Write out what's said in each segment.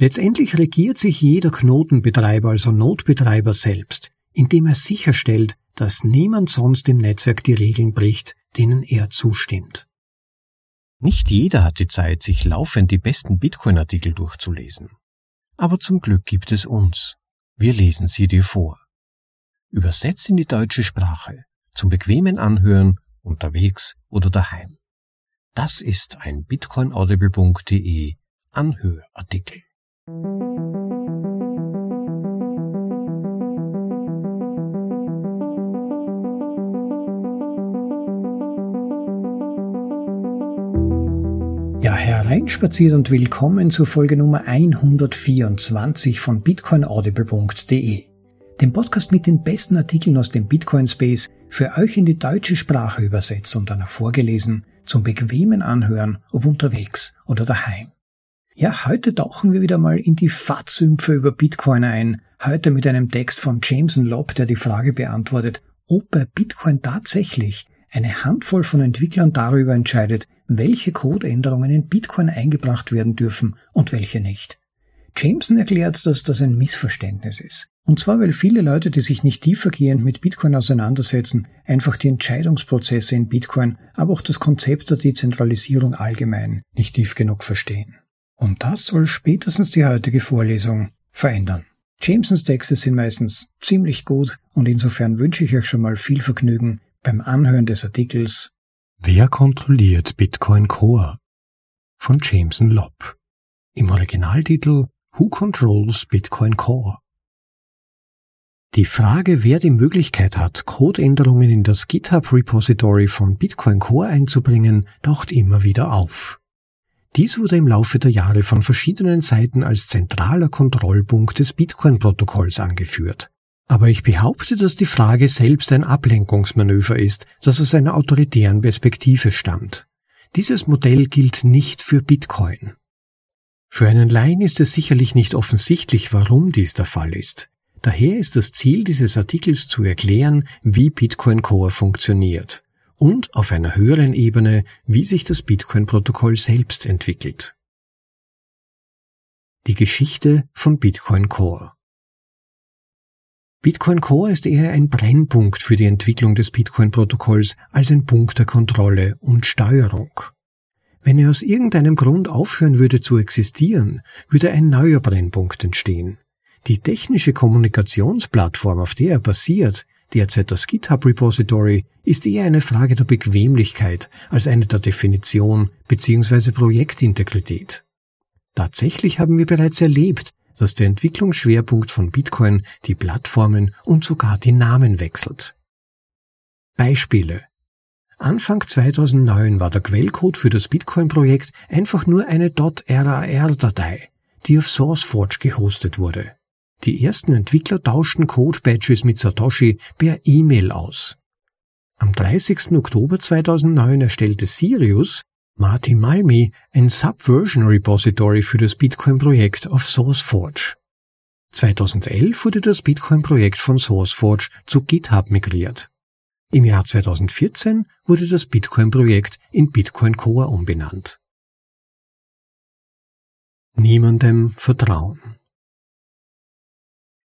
Letztendlich regiert sich jeder Knotenbetreiber, also Notbetreiber selbst, indem er sicherstellt, dass niemand sonst im Netzwerk die Regeln bricht, denen er zustimmt. Nicht jeder hat die Zeit, sich laufend die besten Bitcoin-Artikel durchzulesen. Aber zum Glück gibt es uns. Wir lesen sie dir vor. Übersetzt in die deutsche Sprache, zum bequemen Anhören, unterwegs oder daheim. Das ist ein bitcoinaudible.de Anhörartikel. Ja, hereinspaziert und willkommen zur Folge Nummer 124 von bitcoinaudible.de, dem Podcast mit den besten Artikeln aus dem Bitcoin Space für euch in die deutsche Sprache übersetzt und danach vorgelesen zum bequemen Anhören, ob unterwegs oder daheim. Ja, heute tauchen wir wieder mal in die Fatzümpfe über Bitcoin ein, heute mit einem Text von Jameson Lobb, der die Frage beantwortet, ob bei Bitcoin tatsächlich eine Handvoll von Entwicklern darüber entscheidet, welche Codeänderungen in Bitcoin eingebracht werden dürfen und welche nicht. Jameson erklärt, dass das ein Missverständnis ist. Und zwar, weil viele Leute, die sich nicht tiefergehend mit Bitcoin auseinandersetzen, einfach die Entscheidungsprozesse in Bitcoin, aber auch das Konzept der Dezentralisierung allgemein nicht tief genug verstehen. Und das soll spätestens die heutige Vorlesung verändern. Jamesons Texte sind meistens ziemlich gut und insofern wünsche ich euch schon mal viel Vergnügen beim Anhören des Artikels Wer kontrolliert Bitcoin Core? von Jameson Lobb. Im Originaltitel Who Controls Bitcoin Core? Die Frage, wer die Möglichkeit hat, Codeänderungen in das GitHub-Repository von Bitcoin Core einzubringen, taucht immer wieder auf. Dies wurde im Laufe der Jahre von verschiedenen Seiten als zentraler Kontrollpunkt des Bitcoin-Protokolls angeführt. Aber ich behaupte, dass die Frage selbst ein Ablenkungsmanöver ist, das aus einer autoritären Perspektive stammt. Dieses Modell gilt nicht für Bitcoin. Für einen Laien ist es sicherlich nicht offensichtlich, warum dies der Fall ist. Daher ist das Ziel dieses Artikels zu erklären, wie Bitcoin Core funktioniert und auf einer höheren Ebene, wie sich das Bitcoin-Protokoll selbst entwickelt. Die Geschichte von Bitcoin Core Bitcoin Core ist eher ein Brennpunkt für die Entwicklung des Bitcoin-Protokolls als ein Punkt der Kontrolle und Steuerung. Wenn er aus irgendeinem Grund aufhören würde zu existieren, würde ein neuer Brennpunkt entstehen. Die technische Kommunikationsplattform, auf der er basiert, derzeit das GitHub Repository, ist eher eine Frage der Bequemlichkeit als eine der Definition bzw. Projektintegrität. Tatsächlich haben wir bereits erlebt, dass der Entwicklungsschwerpunkt von Bitcoin die Plattformen und sogar die Namen wechselt. Beispiele Anfang 2009 war der Quellcode für das Bitcoin-Projekt einfach nur eine .rar-Datei, die auf SourceForge gehostet wurde. Die ersten Entwickler tauschten Code-Badges mit Satoshi per E-Mail aus. Am 30. Oktober 2009 erstellte Sirius Marty Malmi ein Subversion Repository für das Bitcoin-Projekt auf SourceForge. 2011 wurde das Bitcoin-Projekt von SourceForge zu GitHub migriert. Im Jahr 2014 wurde das Bitcoin-Projekt in Bitcoin Core umbenannt. Niemandem vertrauen.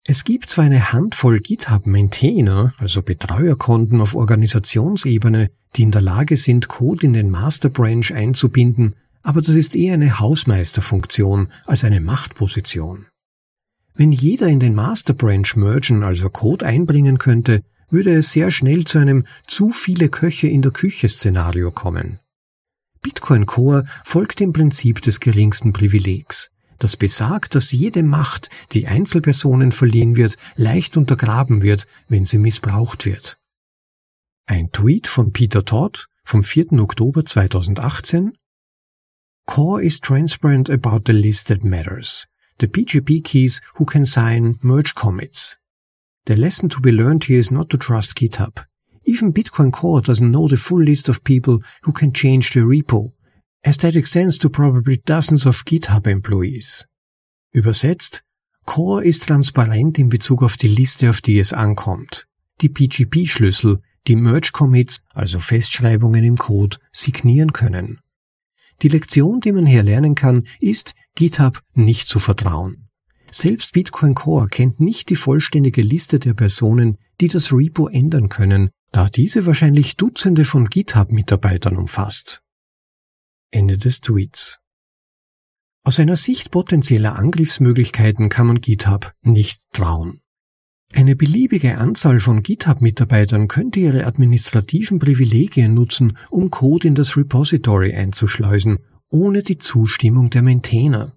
Es gibt zwar eine Handvoll GitHub-Maintainer, also Betreuerkonten auf Organisationsebene, die in der Lage sind, Code in den Master Branch einzubinden, aber das ist eher eine Hausmeisterfunktion als eine Machtposition. Wenn jeder in den Master Branch mergen, also Code einbringen könnte, würde es sehr schnell zu einem zu viele Köche in der Küche Szenario kommen. Bitcoin Core folgt dem Prinzip des geringsten Privilegs das besagt, dass jede Macht, die Einzelpersonen verliehen wird, leicht untergraben wird, wenn sie missbraucht wird. Ein Tweet von Peter Todd vom 4. Oktober 2018 Core is transparent about the list that matters. The PGP keys who can sign merge commits. The lesson to be learned here is not to trust GitHub. Even Bitcoin Core doesn't know the full list of people who can change the repo, as that extends to probably dozens of GitHub Employees. Übersetzt, Core ist transparent in Bezug auf die Liste, auf die es ankommt. Die PGP-Schlüssel, die Merge-Commits, also Festschreibungen im Code, signieren können. Die Lektion, die man hier lernen kann, ist, GitHub nicht zu vertrauen. Selbst Bitcoin Core kennt nicht die vollständige Liste der Personen, die das Repo ändern können, da diese wahrscheinlich Dutzende von GitHub-Mitarbeitern umfasst. Ende des Tweets. Aus einer Sicht potenzieller Angriffsmöglichkeiten kann man GitHub nicht trauen. Eine beliebige Anzahl von GitHub-Mitarbeitern könnte ihre administrativen Privilegien nutzen, um Code in das Repository einzuschleusen, ohne die Zustimmung der Maintainer.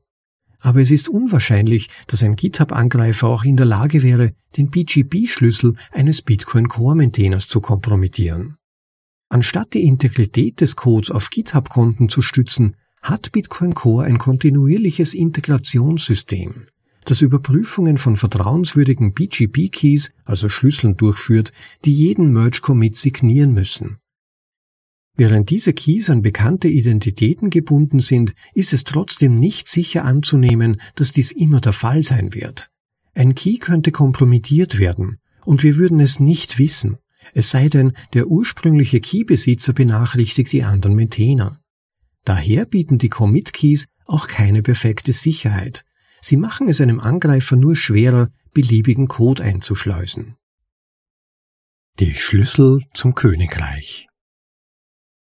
Aber es ist unwahrscheinlich, dass ein GitHub-Angreifer auch in der Lage wäre, den BGP-Schlüssel eines Bitcoin Core-Maintainers zu kompromittieren. Anstatt die Integrität des Codes auf GitHub-Konten zu stützen, hat Bitcoin Core ein kontinuierliches Integrationssystem, das Überprüfungen von vertrauenswürdigen BGP-Keys, also Schlüsseln durchführt, die jeden Merge-Commit signieren müssen. Während diese Keys an bekannte Identitäten gebunden sind, ist es trotzdem nicht sicher anzunehmen, dass dies immer der Fall sein wird. Ein Key könnte kompromittiert werden, und wir würden es nicht wissen, es sei denn, der ursprüngliche Keybesitzer benachrichtigt die anderen Maintainer. Daher bieten die Commit-Keys auch keine perfekte Sicherheit. Sie machen es einem Angreifer nur schwerer, beliebigen Code einzuschleusen. Die Schlüssel zum Königreich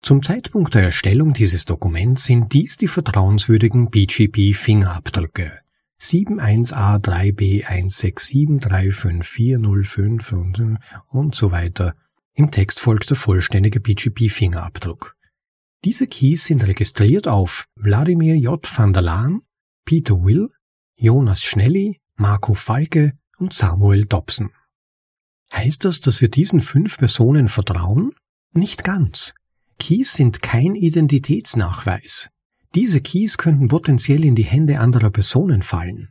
Zum Zeitpunkt der Erstellung dieses Dokuments sind dies die vertrauenswürdigen BGP-Fingerabdrücke 71A3B167354005 und so weiter. Im Text folgt der vollständige BGP-Fingerabdruck. Diese Keys sind registriert auf Wladimir J. van der Laan, Peter Will, Jonas Schnelli, Marco Falke und Samuel Dobson. Heißt das, dass wir diesen fünf Personen vertrauen? Nicht ganz. Keys sind kein Identitätsnachweis. Diese Keys könnten potenziell in die Hände anderer Personen fallen.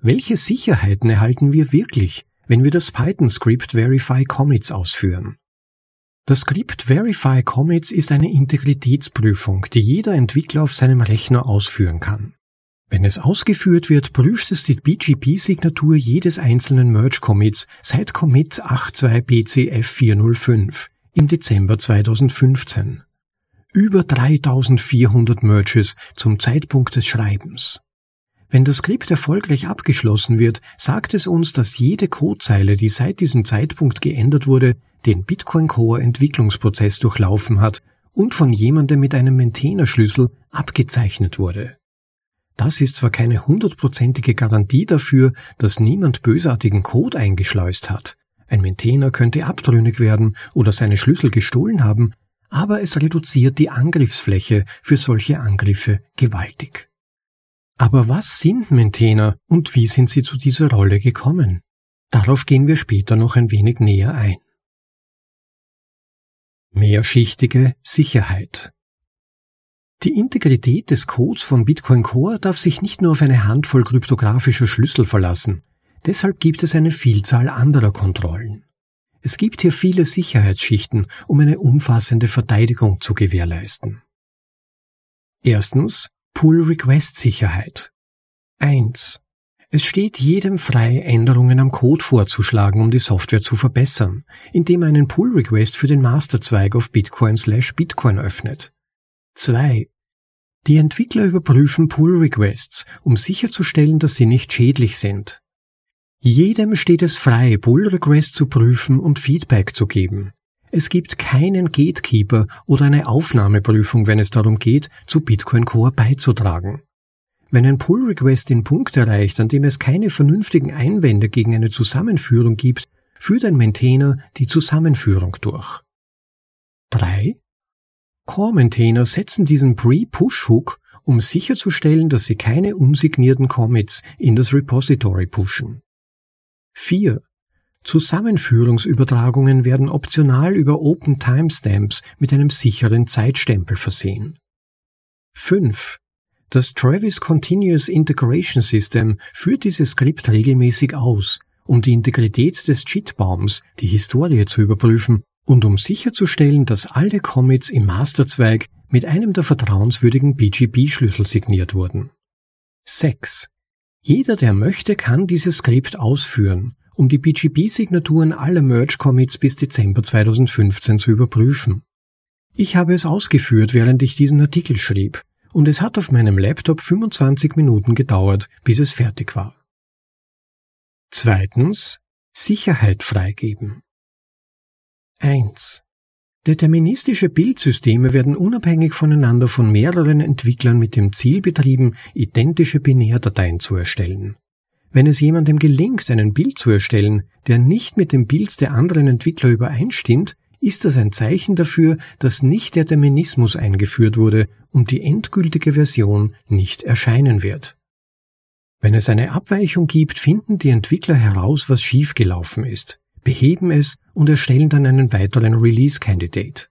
Welche Sicherheiten erhalten wir wirklich, wenn wir das Python-Script Verify Commits ausführen? Das Skript Verify Commits ist eine Integritätsprüfung, die jeder Entwickler auf seinem Rechner ausführen kann. Wenn es ausgeführt wird, prüft es die BGP-Signatur jedes einzelnen Merge-Commits seit Commit 82BCF405 im Dezember 2015. Über 3400 Merges zum Zeitpunkt des Schreibens. Wenn das Skript erfolgreich abgeschlossen wird, sagt es uns, dass jede Codezeile, die seit diesem Zeitpunkt geändert wurde, den Bitcoin Core Entwicklungsprozess durchlaufen hat und von jemandem mit einem Maintainer-Schlüssel abgezeichnet wurde. Das ist zwar keine hundertprozentige Garantie dafür, dass niemand bösartigen Code eingeschleust hat. Ein Maintainer könnte abtrünnig werden oder seine Schlüssel gestohlen haben, aber es reduziert die Angriffsfläche für solche Angriffe gewaltig. Aber was sind Maintainer und wie sind sie zu dieser Rolle gekommen? Darauf gehen wir später noch ein wenig näher ein. Mehrschichtige Sicherheit. Die Integrität des Codes von Bitcoin Core darf sich nicht nur auf eine Handvoll kryptografischer Schlüssel verlassen. Deshalb gibt es eine Vielzahl anderer Kontrollen. Es gibt hier viele Sicherheitsschichten, um eine umfassende Verteidigung zu gewährleisten. Erstens Pull-Request-Sicherheit. 1. Es steht jedem frei, Änderungen am Code vorzuschlagen, um die Software zu verbessern, indem er einen Pull-Request für den Masterzweig auf Bitcoin slash Bitcoin öffnet. 2. Die Entwickler überprüfen Pull-Requests, um sicherzustellen, dass sie nicht schädlich sind. Jedem steht es frei, Pull-Requests zu prüfen und Feedback zu geben. Es gibt keinen Gatekeeper oder eine Aufnahmeprüfung, wenn es darum geht, zu Bitcoin Core beizutragen. Wenn ein Pull-Request den Punkt erreicht, an dem es keine vernünftigen Einwände gegen eine Zusammenführung gibt, führt ein Maintainer die Zusammenführung durch. 3. Core-Maintainer setzen diesen Pre-Push-Hook, um sicherzustellen, dass sie keine unsignierten Commits in das Repository pushen. 4. Zusammenführungsübertragungen werden optional über Open Timestamps mit einem sicheren Zeitstempel versehen. 5. Das Travis Continuous Integration System führt dieses Skript regelmäßig aus, um die Integrität des Cheatbaums, die Historie zu überprüfen und um sicherzustellen, dass alle Commits im Masterzweig mit einem der vertrauenswürdigen BGP-Schlüssel signiert wurden. 6. Jeder, der möchte, kann dieses Skript ausführen, um die BGP-Signaturen aller Merge-Commits bis Dezember 2015 zu überprüfen. Ich habe es ausgeführt, während ich diesen Artikel schrieb, und es hat auf meinem Laptop 25 Minuten gedauert, bis es fertig war. Zweitens Sicherheit freigeben. 1. Deterministische Bildsysteme werden unabhängig voneinander von mehreren Entwicklern mit dem Ziel betrieben, identische Binärdateien zu erstellen. Wenn es jemandem gelingt, einen Bild zu erstellen, der nicht mit dem Bild der anderen Entwickler übereinstimmt, ist das ein Zeichen dafür, dass nicht Determinismus eingeführt wurde und die endgültige Version nicht erscheinen wird. Wenn es eine Abweichung gibt, finden die Entwickler heraus, was schiefgelaufen ist beheben es und erstellen dann einen weiteren Release-Candidate.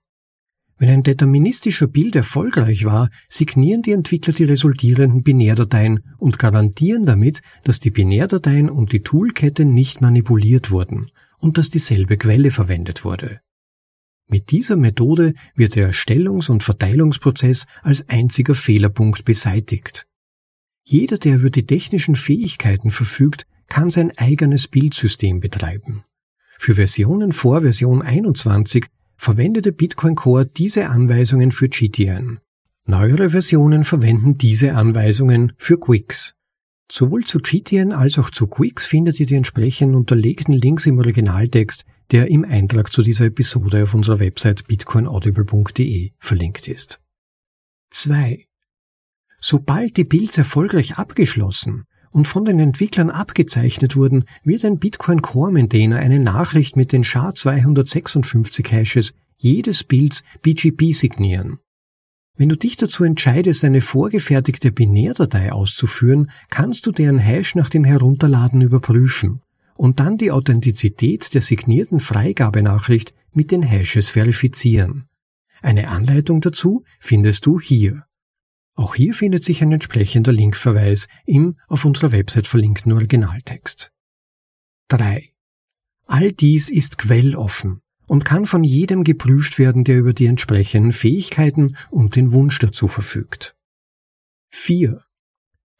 Wenn ein deterministischer Build erfolgreich war, signieren die Entwickler die resultierenden Binärdateien und garantieren damit, dass die Binärdateien und die Toolkette nicht manipuliert wurden und dass dieselbe Quelle verwendet wurde. Mit dieser Methode wird der Erstellungs- und Verteilungsprozess als einziger Fehlerpunkt beseitigt. Jeder, der über die technischen Fähigkeiten verfügt, kann sein eigenes Bildsystem betreiben. Für Versionen vor Version 21 verwendete Bitcoin Core diese Anweisungen für GTN. Neuere Versionen verwenden diese Anweisungen für Quicks. Sowohl zu GTN als auch zu Quicks findet ihr die entsprechenden unterlegten Links im Originaltext, der im Eintrag zu dieser Episode auf unserer Website bitcoinaudible.de verlinkt ist. 2. Sobald die Builds erfolgreich abgeschlossen und von den Entwicklern abgezeichnet wurden, wird ein Bitcoin Core Maintainer eine Nachricht mit den SHA-256 Hashes jedes Builds BGP signieren. Wenn du dich dazu entscheidest, eine vorgefertigte Binärdatei auszuführen, kannst du deren Hash nach dem Herunterladen überprüfen und dann die Authentizität der signierten Freigabenachricht mit den Hashes verifizieren. Eine Anleitung dazu findest du hier. Auch hier findet sich ein entsprechender Linkverweis im auf unserer Website verlinkten Originaltext. 3. All dies ist quelloffen und kann von jedem geprüft werden, der über die entsprechenden Fähigkeiten und den Wunsch dazu verfügt. 4.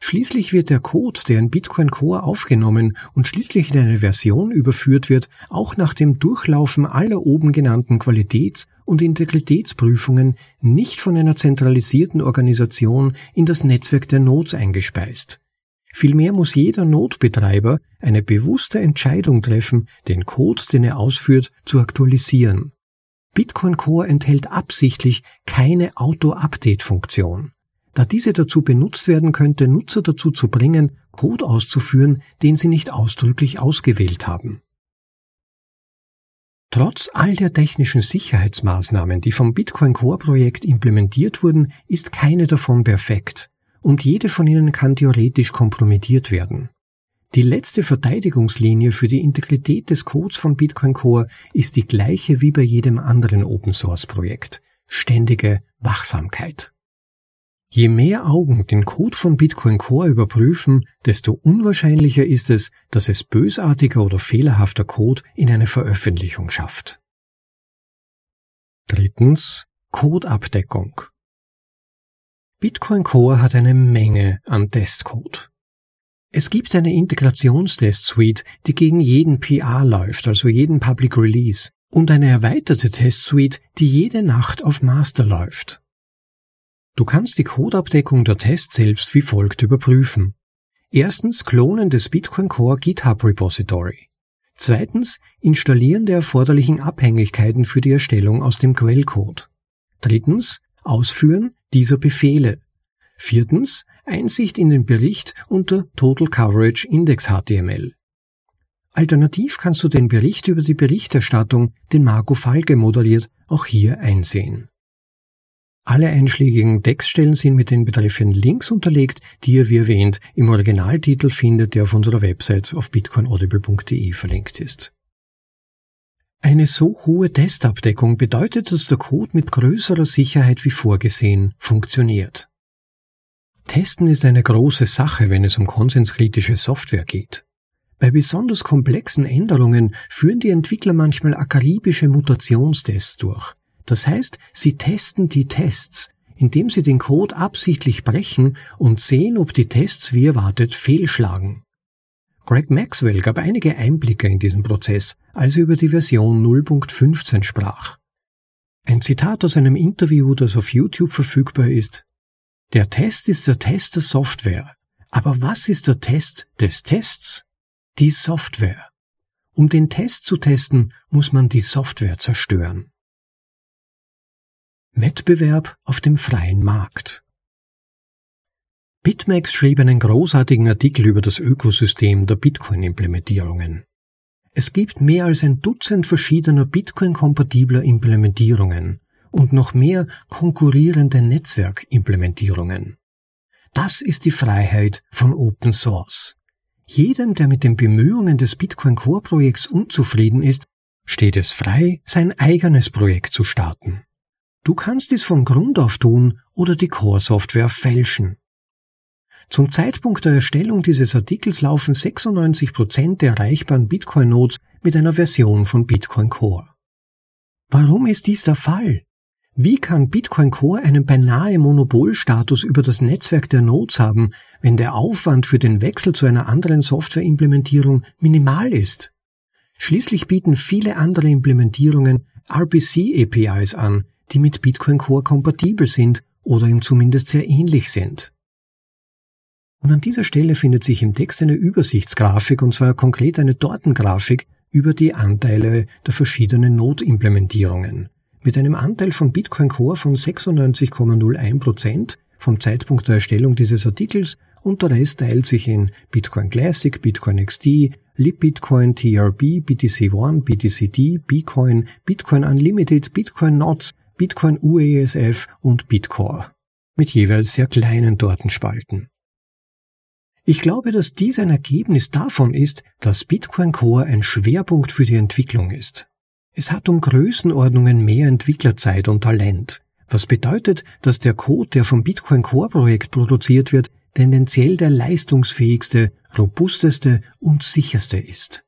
Schließlich wird der Code, der in Bitcoin Core aufgenommen und schließlich in eine Version überführt wird, auch nach dem Durchlaufen aller oben genannten Qualitäts- und Integritätsprüfungen nicht von einer zentralisierten Organisation in das Netzwerk der Nodes eingespeist. Vielmehr muss jeder Notbetreiber eine bewusste Entscheidung treffen, den Code, den er ausführt, zu aktualisieren. Bitcoin Core enthält absichtlich keine Auto-Update-Funktion da diese dazu benutzt werden könnte, Nutzer dazu zu bringen, Code auszuführen, den sie nicht ausdrücklich ausgewählt haben. Trotz all der technischen Sicherheitsmaßnahmen, die vom Bitcoin Core Projekt implementiert wurden, ist keine davon perfekt und jede von ihnen kann theoretisch kompromittiert werden. Die letzte Verteidigungslinie für die Integrität des Codes von Bitcoin Core ist die gleiche wie bei jedem anderen Open Source Projekt. Ständige Wachsamkeit. Je mehr Augen den Code von Bitcoin Core überprüfen, desto unwahrscheinlicher ist es, dass es bösartiger oder fehlerhafter Code in eine Veröffentlichung schafft. Drittens Codeabdeckung. Bitcoin Core hat eine Menge an Testcode. Es gibt eine Integrationstest-Suite, die gegen jeden PR läuft, also jeden Public Release, und eine erweiterte Test-Suite, die jede Nacht auf Master läuft. Du kannst die Codeabdeckung der Tests selbst wie folgt überprüfen. Erstens Klonen des Bitcoin Core GitHub Repository. Zweitens Installieren der erforderlichen Abhängigkeiten für die Erstellung aus dem Quellcode. Drittens Ausführen dieser Befehle. Viertens Einsicht in den Bericht unter Total Coverage Index HTML. Alternativ kannst du den Bericht über die Berichterstattung, den Marco Falke moderiert, auch hier einsehen. Alle einschlägigen Textstellen sind mit den betreffenden Links unterlegt, die ihr wie erwähnt im Originaltitel findet, der auf unserer Website auf bitcoinaudible.de verlinkt ist. Eine so hohe Testabdeckung bedeutet, dass der Code mit größerer Sicherheit wie vorgesehen funktioniert. Testen ist eine große Sache, wenn es um konsenskritische Software geht. Bei besonders komplexen Änderungen führen die Entwickler manchmal akribische Mutationstests durch, das heißt, sie testen die Tests, indem sie den Code absichtlich brechen und sehen, ob die Tests wie erwartet fehlschlagen. Greg Maxwell gab einige Einblicke in diesen Prozess, als er über die Version 0.15 sprach. Ein Zitat aus einem Interview, das auf YouTube verfügbar ist. Der Test ist der Test der Software. Aber was ist der Test des Tests? Die Software. Um den Test zu testen, muss man die Software zerstören. Wettbewerb auf dem freien Markt. BitMEX schrieb einen großartigen Artikel über das Ökosystem der Bitcoin-Implementierungen. Es gibt mehr als ein Dutzend verschiedener Bitcoin-kompatibler Implementierungen und noch mehr konkurrierende Netzwerkimplementierungen. Das ist die Freiheit von Open Source. Jedem, der mit den Bemühungen des Bitcoin Core Projekts unzufrieden ist, steht es frei, sein eigenes Projekt zu starten. Du kannst dies von Grund auf tun oder die Core Software fälschen. Zum Zeitpunkt der Erstellung dieses Artikels laufen 96 Prozent der erreichbaren Bitcoin-Nodes mit einer Version von Bitcoin Core. Warum ist dies der Fall? Wie kann Bitcoin Core einen beinahe Monopolstatus über das Netzwerk der Nodes haben, wenn der Aufwand für den Wechsel zu einer anderen Softwareimplementierung minimal ist? Schließlich bieten viele andere Implementierungen RPC-APIs an, die mit Bitcoin Core kompatibel sind oder ihm zumindest sehr ähnlich sind. Und an dieser Stelle findet sich im Text eine Übersichtsgrafik, und zwar konkret eine Tortengrafik über die Anteile der verschiedenen Node-Implementierungen. Mit einem Anteil von Bitcoin Core von 96,01% vom Zeitpunkt der Erstellung dieses Artikels und der Rest teilt sich in Bitcoin Classic, Bitcoin XD, LibBitcoin, TRB, BTC One, BTCD, Bitcoin, Bitcoin Unlimited, Bitcoin Nots, Bitcoin UESF und Bitcore. Mit jeweils sehr kleinen Tortenspalten. Ich glaube, dass dies ein Ergebnis davon ist, dass Bitcoin Core ein Schwerpunkt für die Entwicklung ist. Es hat um Größenordnungen mehr Entwicklerzeit und Talent, was bedeutet, dass der Code, der vom Bitcoin Core Projekt produziert wird, tendenziell der leistungsfähigste, robusteste und sicherste ist.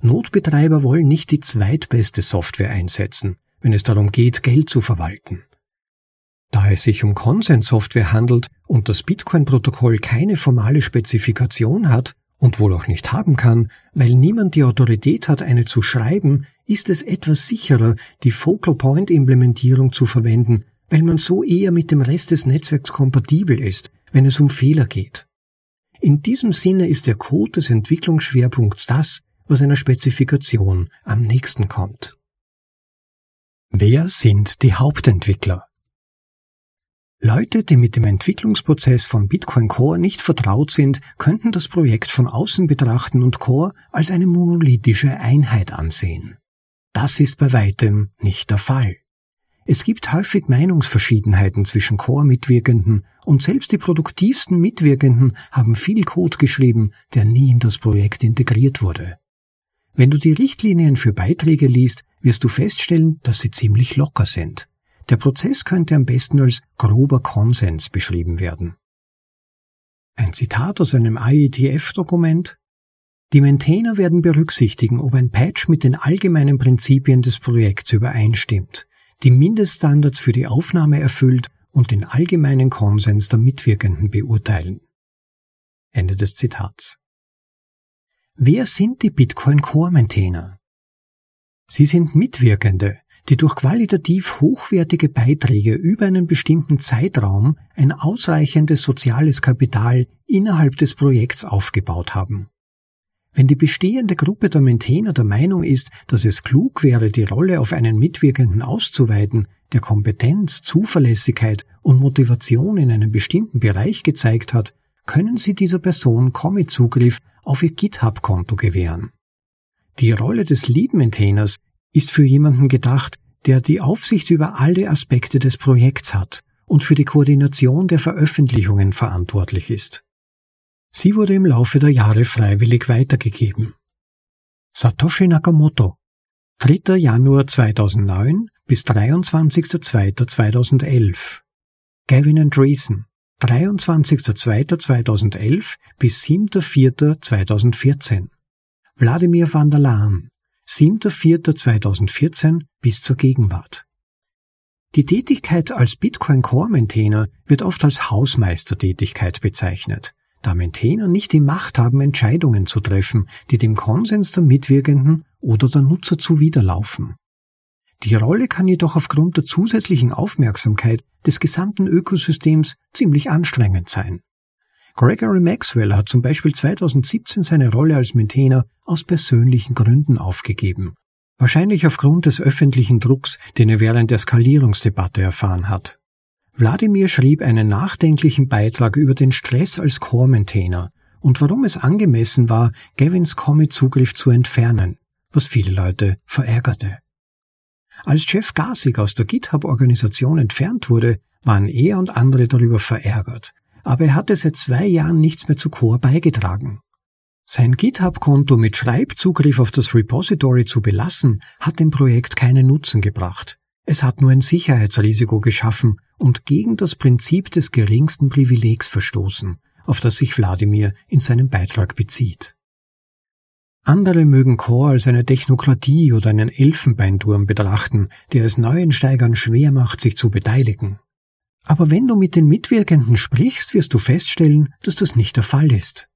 Notbetreiber wollen nicht die zweitbeste Software einsetzen, wenn es darum geht, Geld zu verwalten. Da es sich um Konsenssoftware handelt und das Bitcoin-Protokoll keine formale Spezifikation hat und wohl auch nicht haben kann, weil niemand die Autorität hat, eine zu schreiben, ist es etwas sicherer, die Focal Point Implementierung zu verwenden, weil man so eher mit dem Rest des Netzwerks kompatibel ist, wenn es um Fehler geht. In diesem Sinne ist der Code des Entwicklungsschwerpunkts das, was einer Spezifikation am nächsten kommt. Wer sind die Hauptentwickler? Leute, die mit dem Entwicklungsprozess von Bitcoin Core nicht vertraut sind, könnten das Projekt von außen betrachten und Core als eine monolithische Einheit ansehen. Das ist bei weitem nicht der Fall. Es gibt häufig Meinungsverschiedenheiten zwischen Core-Mitwirkenden und selbst die produktivsten Mitwirkenden haben viel Code geschrieben, der nie in das Projekt integriert wurde. Wenn du die Richtlinien für Beiträge liest, wirst du feststellen, dass sie ziemlich locker sind. Der Prozess könnte am besten als grober Konsens beschrieben werden. Ein Zitat aus einem IETF-Dokument Die Maintainer werden berücksichtigen, ob ein Patch mit den allgemeinen Prinzipien des Projekts übereinstimmt, die Mindeststandards für die Aufnahme erfüllt und den allgemeinen Konsens der Mitwirkenden beurteilen. Ende des Zitats. Wer sind die Bitcoin Core Maintainer? Sie sind Mitwirkende, die durch qualitativ hochwertige Beiträge über einen bestimmten Zeitraum ein ausreichendes soziales Kapital innerhalb des Projekts aufgebaut haben. Wenn die bestehende Gruppe der Maintainer der Meinung ist, dass es klug wäre, die Rolle auf einen Mitwirkenden auszuweiten, der Kompetenz, Zuverlässigkeit und Motivation in einem bestimmten Bereich gezeigt hat, können sie dieser Person Commit-Zugriff auf ihr GitHub-Konto gewähren. Die Rolle des Lead-Maintainers ist für jemanden gedacht, der die Aufsicht über alle Aspekte des Projekts hat und für die Koordination der Veröffentlichungen verantwortlich ist. Sie wurde im Laufe der Jahre freiwillig weitergegeben. Satoshi Nakamoto 3. Januar 2009 bis 23.02.2011 Gavin Andreessen 23.02.2011 bis 7.04.2014 Wladimir van der Laan 7.4.2014 bis zur Gegenwart. Die Tätigkeit als Bitcoin Core Maintainer wird oft als Hausmeistertätigkeit bezeichnet, da Maintainer nicht die Macht haben, Entscheidungen zu treffen, die dem Konsens der Mitwirkenden oder der Nutzer zuwiderlaufen. Die Rolle kann jedoch aufgrund der zusätzlichen Aufmerksamkeit des gesamten Ökosystems ziemlich anstrengend sein. Gregory Maxwell hat zum Beispiel 2017 seine Rolle als Maintainer aus persönlichen Gründen aufgegeben. Wahrscheinlich aufgrund des öffentlichen Drucks, den er während der Skalierungsdebatte erfahren hat. Wladimir schrieb einen nachdenklichen Beitrag über den Stress als Core-Maintainer und warum es angemessen war, Gavins Commit-Zugriff zu entfernen, was viele Leute verärgerte. Als Jeff Garsig aus der GitHub-Organisation entfernt wurde, waren er und andere darüber verärgert, aber er hatte seit zwei Jahren nichts mehr zu Core beigetragen. Sein GitHub-Konto mit Schreibzugriff auf das Repository zu belassen, hat dem Projekt keinen Nutzen gebracht. Es hat nur ein Sicherheitsrisiko geschaffen und gegen das Prinzip des geringsten Privilegs verstoßen, auf das sich Wladimir in seinem Beitrag bezieht. Andere mögen Core als eine Technokratie oder einen Elfenbeinturm betrachten, der es Neuensteigern schwer macht, sich zu beteiligen. Aber wenn du mit den Mitwirkenden sprichst, wirst du feststellen, dass das nicht der Fall ist.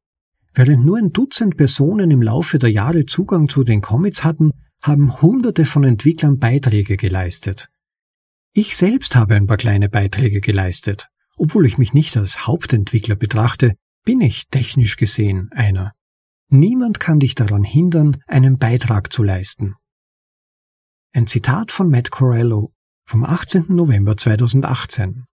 Während nur ein Dutzend Personen im Laufe der Jahre Zugang zu den Comics hatten, haben Hunderte von Entwicklern Beiträge geleistet. Ich selbst habe ein paar kleine Beiträge geleistet. Obwohl ich mich nicht als Hauptentwickler betrachte, bin ich technisch gesehen einer. Niemand kann dich daran hindern, einen Beitrag zu leisten. Ein Zitat von Matt Corello vom 18. November 2018.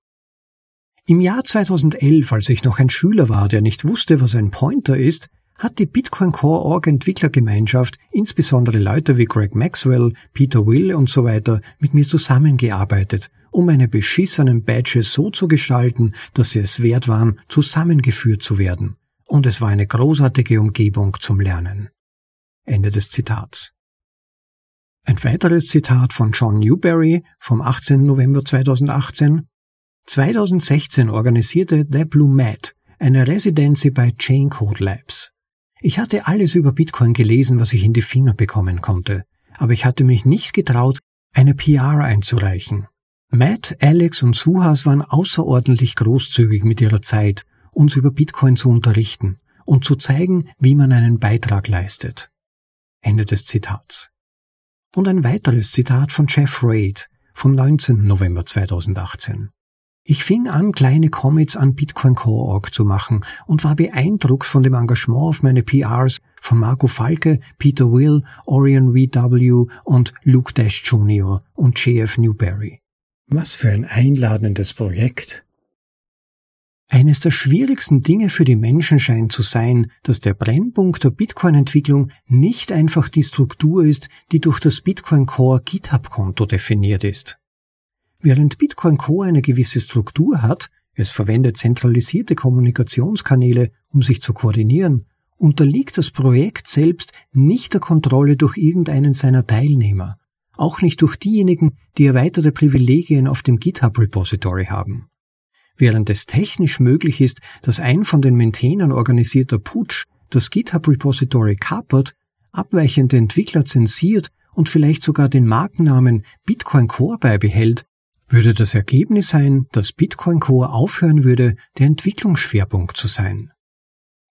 Im Jahr 2011, als ich noch ein Schüler war, der nicht wusste, was ein Pointer ist, hat die Bitcoin Core Org Entwicklergemeinschaft, insbesondere Leute wie Greg Maxwell, Peter Will und so weiter, mit mir zusammengearbeitet, um meine beschissenen Badges so zu gestalten, dass sie es wert waren, zusammengeführt zu werden. Und es war eine großartige Umgebung zum Lernen. Ende des Zitats. Ein weiteres Zitat von John Newberry vom 18. November 2018. 2016 organisierte The Blue Mat eine Residency bei Chaincode Labs. Ich hatte alles über Bitcoin gelesen, was ich in die Finger bekommen konnte, aber ich hatte mich nicht getraut, eine PR einzureichen. Matt, Alex und Suhas waren außerordentlich großzügig mit ihrer Zeit, uns über Bitcoin zu unterrichten und zu zeigen, wie man einen Beitrag leistet. Ende des Zitats. Und ein weiteres Zitat von Jeff Reid vom 19. November 2018. Ich fing an, kleine Commits an Bitcoin Core Org zu machen und war beeindruckt von dem Engagement auf meine PRs von Marco Falke, Peter Will, Orion VW und Luke Dash Jr. und JF Newberry. Was für ein einladendes Projekt. Eines der schwierigsten Dinge für die Menschen scheint zu sein, dass der Brennpunkt der Bitcoin-Entwicklung nicht einfach die Struktur ist, die durch das Bitcoin Core GitHub-Konto definiert ist. Während Bitcoin Core eine gewisse Struktur hat, es verwendet zentralisierte Kommunikationskanäle, um sich zu koordinieren, unterliegt das Projekt selbst nicht der Kontrolle durch irgendeinen seiner Teilnehmer, auch nicht durch diejenigen, die erweiterte Privilegien auf dem GitHub-Repository haben. Während es technisch möglich ist, dass ein von den Maintainern organisierter Putsch das GitHub-Repository kapert, abweichende Entwickler zensiert und vielleicht sogar den Markennamen Bitcoin Core beibehält, würde das Ergebnis sein, dass Bitcoin Core aufhören würde, der Entwicklungsschwerpunkt zu sein.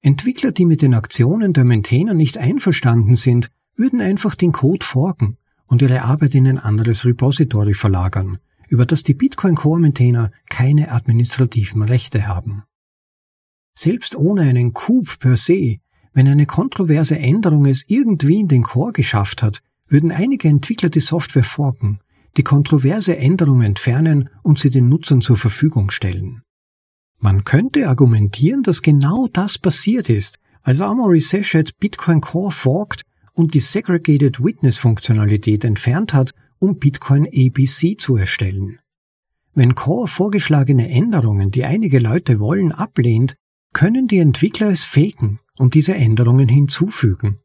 Entwickler, die mit den Aktionen der Maintainer nicht einverstanden sind, würden einfach den Code forken und ihre Arbeit in ein anderes Repository verlagern, über das die Bitcoin Core Maintainer keine administrativen Rechte haben. Selbst ohne einen Coup per se, wenn eine kontroverse Änderung es irgendwie in den Core geschafft hat, würden einige Entwickler die Software forken die kontroverse Änderung entfernen und sie den Nutzern zur Verfügung stellen. Man könnte argumentieren, dass genau das passiert ist, als Amory Seshet Bitcoin Core forkt und die Segregated Witness Funktionalität entfernt hat, um Bitcoin ABC zu erstellen. Wenn Core vorgeschlagene Änderungen, die einige Leute wollen, ablehnt, können die Entwickler es faken und diese Änderungen hinzufügen.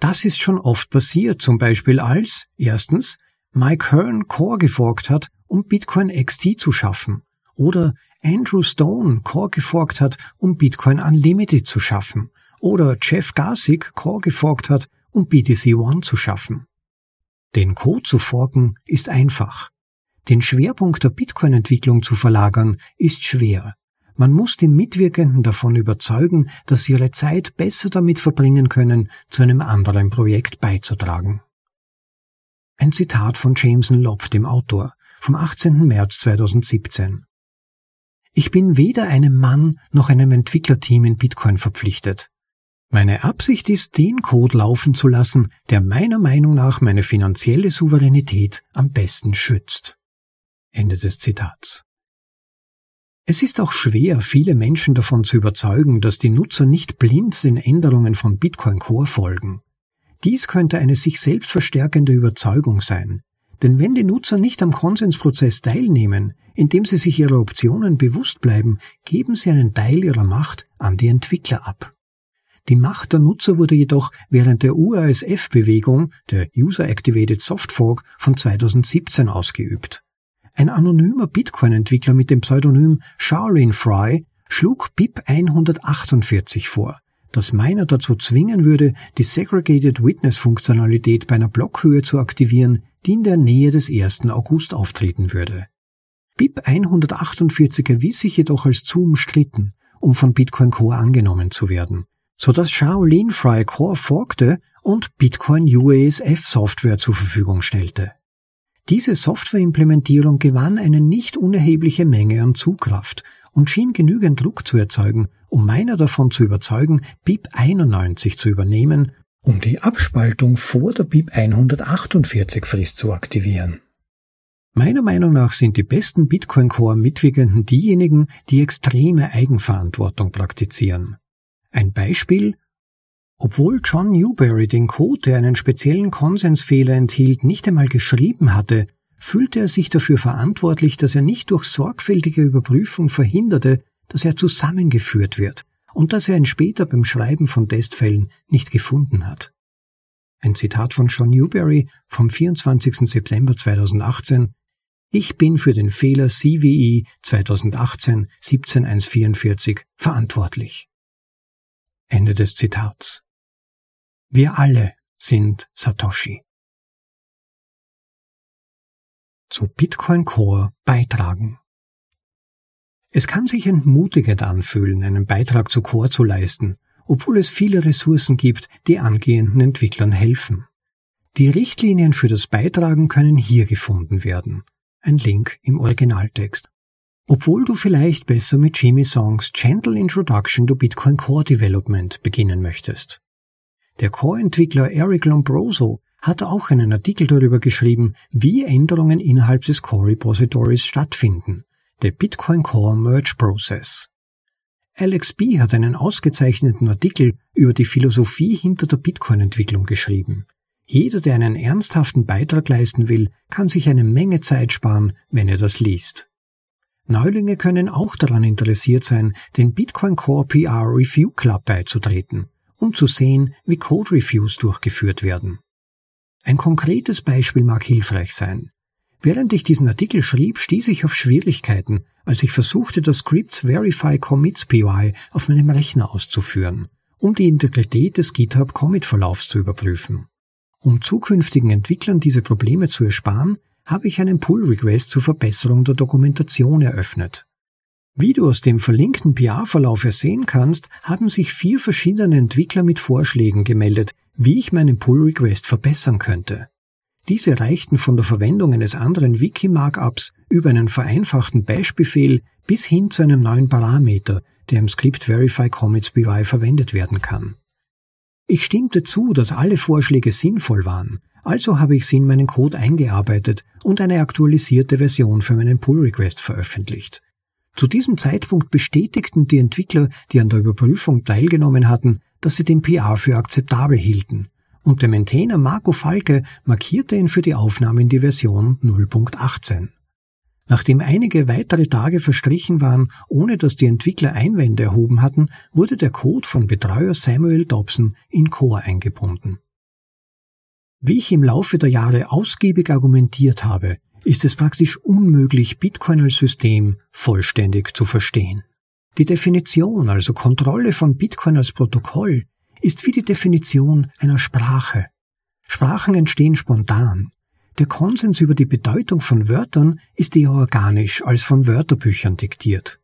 Das ist schon oft passiert, zum Beispiel als, erstens, Mike Hearn Core geforkt hat, um Bitcoin XT zu schaffen, oder Andrew Stone Core geforkt hat, um Bitcoin Unlimited zu schaffen, oder Jeff Garsig Core geforkt hat, um BTC One zu schaffen. Den Code zu forken ist einfach. Den Schwerpunkt der Bitcoin-Entwicklung zu verlagern ist schwer. Man muss die Mitwirkenden davon überzeugen, dass sie ihre Zeit besser damit verbringen können, zu einem anderen Projekt beizutragen. Ein Zitat von Jameson Lobb, dem Autor, vom 18. März 2017. Ich bin weder einem Mann noch einem Entwicklerteam in Bitcoin verpflichtet. Meine Absicht ist, den Code laufen zu lassen, der meiner Meinung nach meine finanzielle Souveränität am besten schützt. Ende des Zitats. Es ist auch schwer, viele Menschen davon zu überzeugen, dass die Nutzer nicht blind den Änderungen von Bitcoin Core folgen. Dies könnte eine sich selbst verstärkende Überzeugung sein. Denn wenn die Nutzer nicht am Konsensprozess teilnehmen, indem sie sich ihrer Optionen bewusst bleiben, geben sie einen Teil ihrer Macht an die Entwickler ab. Die Macht der Nutzer wurde jedoch während der UASF-Bewegung, der User Activated Soft Fork, von 2017 ausgeübt. Ein anonymer Bitcoin-Entwickler mit dem Pseudonym Charlene Fry schlug BIP 148 vor, das Miner dazu zwingen würde, die Segregated Witness-Funktionalität bei einer Blockhöhe zu aktivieren, die in der Nähe des 1. August auftreten würde. BIP 148 erwies sich jedoch als zu umstritten, um von Bitcoin Core angenommen zu werden so dass Shaolin Fry Core forkte und Bitcoin UASF Software zur Verfügung stellte. Diese Softwareimplementierung gewann eine nicht unerhebliche Menge an Zugkraft und schien genügend Druck zu erzeugen, um meiner davon zu überzeugen, BIP 91 zu übernehmen, um die Abspaltung vor der BIP 148 Frist zu aktivieren. Meiner Meinung nach sind die besten Bitcoin Core Mitwirkenden diejenigen, die extreme Eigenverantwortung praktizieren. Ein Beispiel obwohl John Newberry den Code, der einen speziellen Konsensfehler enthielt, nicht einmal geschrieben hatte, fühlte er sich dafür verantwortlich, dass er nicht durch sorgfältige Überprüfung verhinderte, dass er zusammengeführt wird und dass er ihn später beim Schreiben von Testfällen nicht gefunden hat. Ein Zitat von John Newberry vom 24. September 2018 Ich bin für den Fehler CVE 2018 17144 verantwortlich. Ende des Zitats. Wir alle sind Satoshi. Zu Bitcoin Core beitragen. Es kann sich entmutigend anfühlen, einen Beitrag zu Core zu leisten, obwohl es viele Ressourcen gibt, die angehenden Entwicklern helfen. Die Richtlinien für das Beitragen können hier gefunden werden. Ein Link im Originaltext. Obwohl du vielleicht besser mit Jimmy Songs Gentle Introduction to Bitcoin Core Development beginnen möchtest. Der Core-Entwickler Eric Lombroso hat auch einen Artikel darüber geschrieben, wie Änderungen innerhalb des Core Repositories stattfinden, der Bitcoin Core Merge Process. Alex B. hat einen ausgezeichneten Artikel über die Philosophie hinter der Bitcoin-Entwicklung geschrieben. Jeder, der einen ernsthaften Beitrag leisten will, kann sich eine Menge Zeit sparen, wenn er das liest. Neulinge können auch daran interessiert sein, den Bitcoin Core PR Review Club beizutreten, um zu sehen, wie Code Reviews durchgeführt werden. Ein konkretes Beispiel mag hilfreich sein. Während ich diesen Artikel schrieb, stieß ich auf Schwierigkeiten, als ich versuchte, das Script Verify Commits PY auf meinem Rechner auszuführen, um die Integrität des GitHub Commit Verlaufs zu überprüfen. Um zukünftigen Entwicklern diese Probleme zu ersparen, habe ich einen Pull-Request zur Verbesserung der Dokumentation eröffnet. Wie du aus dem verlinkten PR-Verlauf ersehen kannst, haben sich vier verschiedene Entwickler mit Vorschlägen gemeldet, wie ich meinen Pull-Request verbessern könnte. Diese reichten von der Verwendung eines anderen Wiki-Markups über einen vereinfachten Bash-Befehl bis hin zu einem neuen Parameter, der im Script Verify Commits BY verwendet werden kann. Ich stimmte zu, dass alle Vorschläge sinnvoll waren, also habe ich sie in meinen Code eingearbeitet und eine aktualisierte Version für meinen Pull Request veröffentlicht. Zu diesem Zeitpunkt bestätigten die Entwickler, die an der Überprüfung teilgenommen hatten, dass sie den PR für akzeptabel hielten, und der Maintainer Marco Falke markierte ihn für die Aufnahme in die Version 0.18. Nachdem einige weitere Tage verstrichen waren, ohne dass die Entwickler Einwände erhoben hatten, wurde der Code von Betreuer Samuel Dobson in Core eingebunden. Wie ich im Laufe der Jahre ausgiebig argumentiert habe, ist es praktisch unmöglich, Bitcoin als System vollständig zu verstehen. Die Definition, also Kontrolle von Bitcoin als Protokoll, ist wie die Definition einer Sprache. Sprachen entstehen spontan. Der Konsens über die Bedeutung von Wörtern ist eher organisch als von Wörterbüchern diktiert.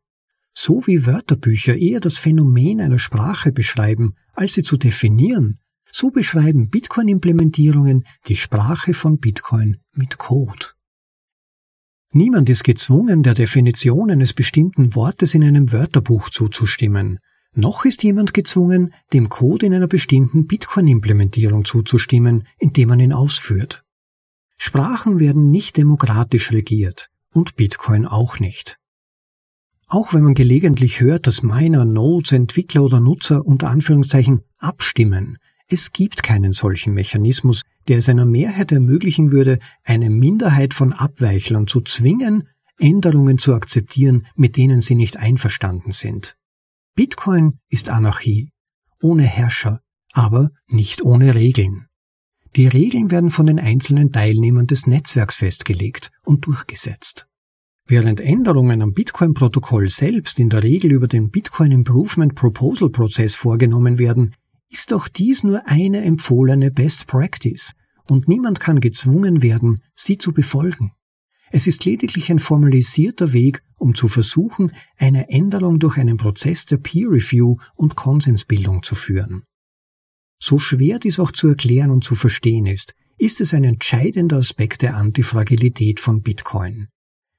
So wie Wörterbücher eher das Phänomen einer Sprache beschreiben, als sie zu definieren, So beschreiben Bitcoin-Implementierungen die Sprache von Bitcoin mit Code. Niemand ist gezwungen, der Definition eines bestimmten Wortes in einem Wörterbuch zuzustimmen. Noch ist jemand gezwungen, dem Code in einer bestimmten Bitcoin-Implementierung zuzustimmen, indem man ihn ausführt. Sprachen werden nicht demokratisch regiert und Bitcoin auch nicht. Auch wenn man gelegentlich hört, dass Miner, Nodes, Entwickler oder Nutzer unter Anführungszeichen abstimmen, es gibt keinen solchen Mechanismus, der es einer Mehrheit ermöglichen würde, eine Minderheit von Abweichlern zu zwingen, Änderungen zu akzeptieren, mit denen sie nicht einverstanden sind. Bitcoin ist Anarchie, ohne Herrscher, aber nicht ohne Regeln. Die Regeln werden von den einzelnen Teilnehmern des Netzwerks festgelegt und durchgesetzt. Während Änderungen am Bitcoin-Protokoll selbst in der Regel über den Bitcoin Improvement Proposal Prozess vorgenommen werden, ist auch dies nur eine empfohlene Best Practice und niemand kann gezwungen werden, sie zu befolgen. Es ist lediglich ein formalisierter Weg, um zu versuchen, eine Änderung durch einen Prozess der Peer Review und Konsensbildung zu führen. So schwer dies auch zu erklären und zu verstehen ist, ist es ein entscheidender Aspekt der Antifragilität von Bitcoin.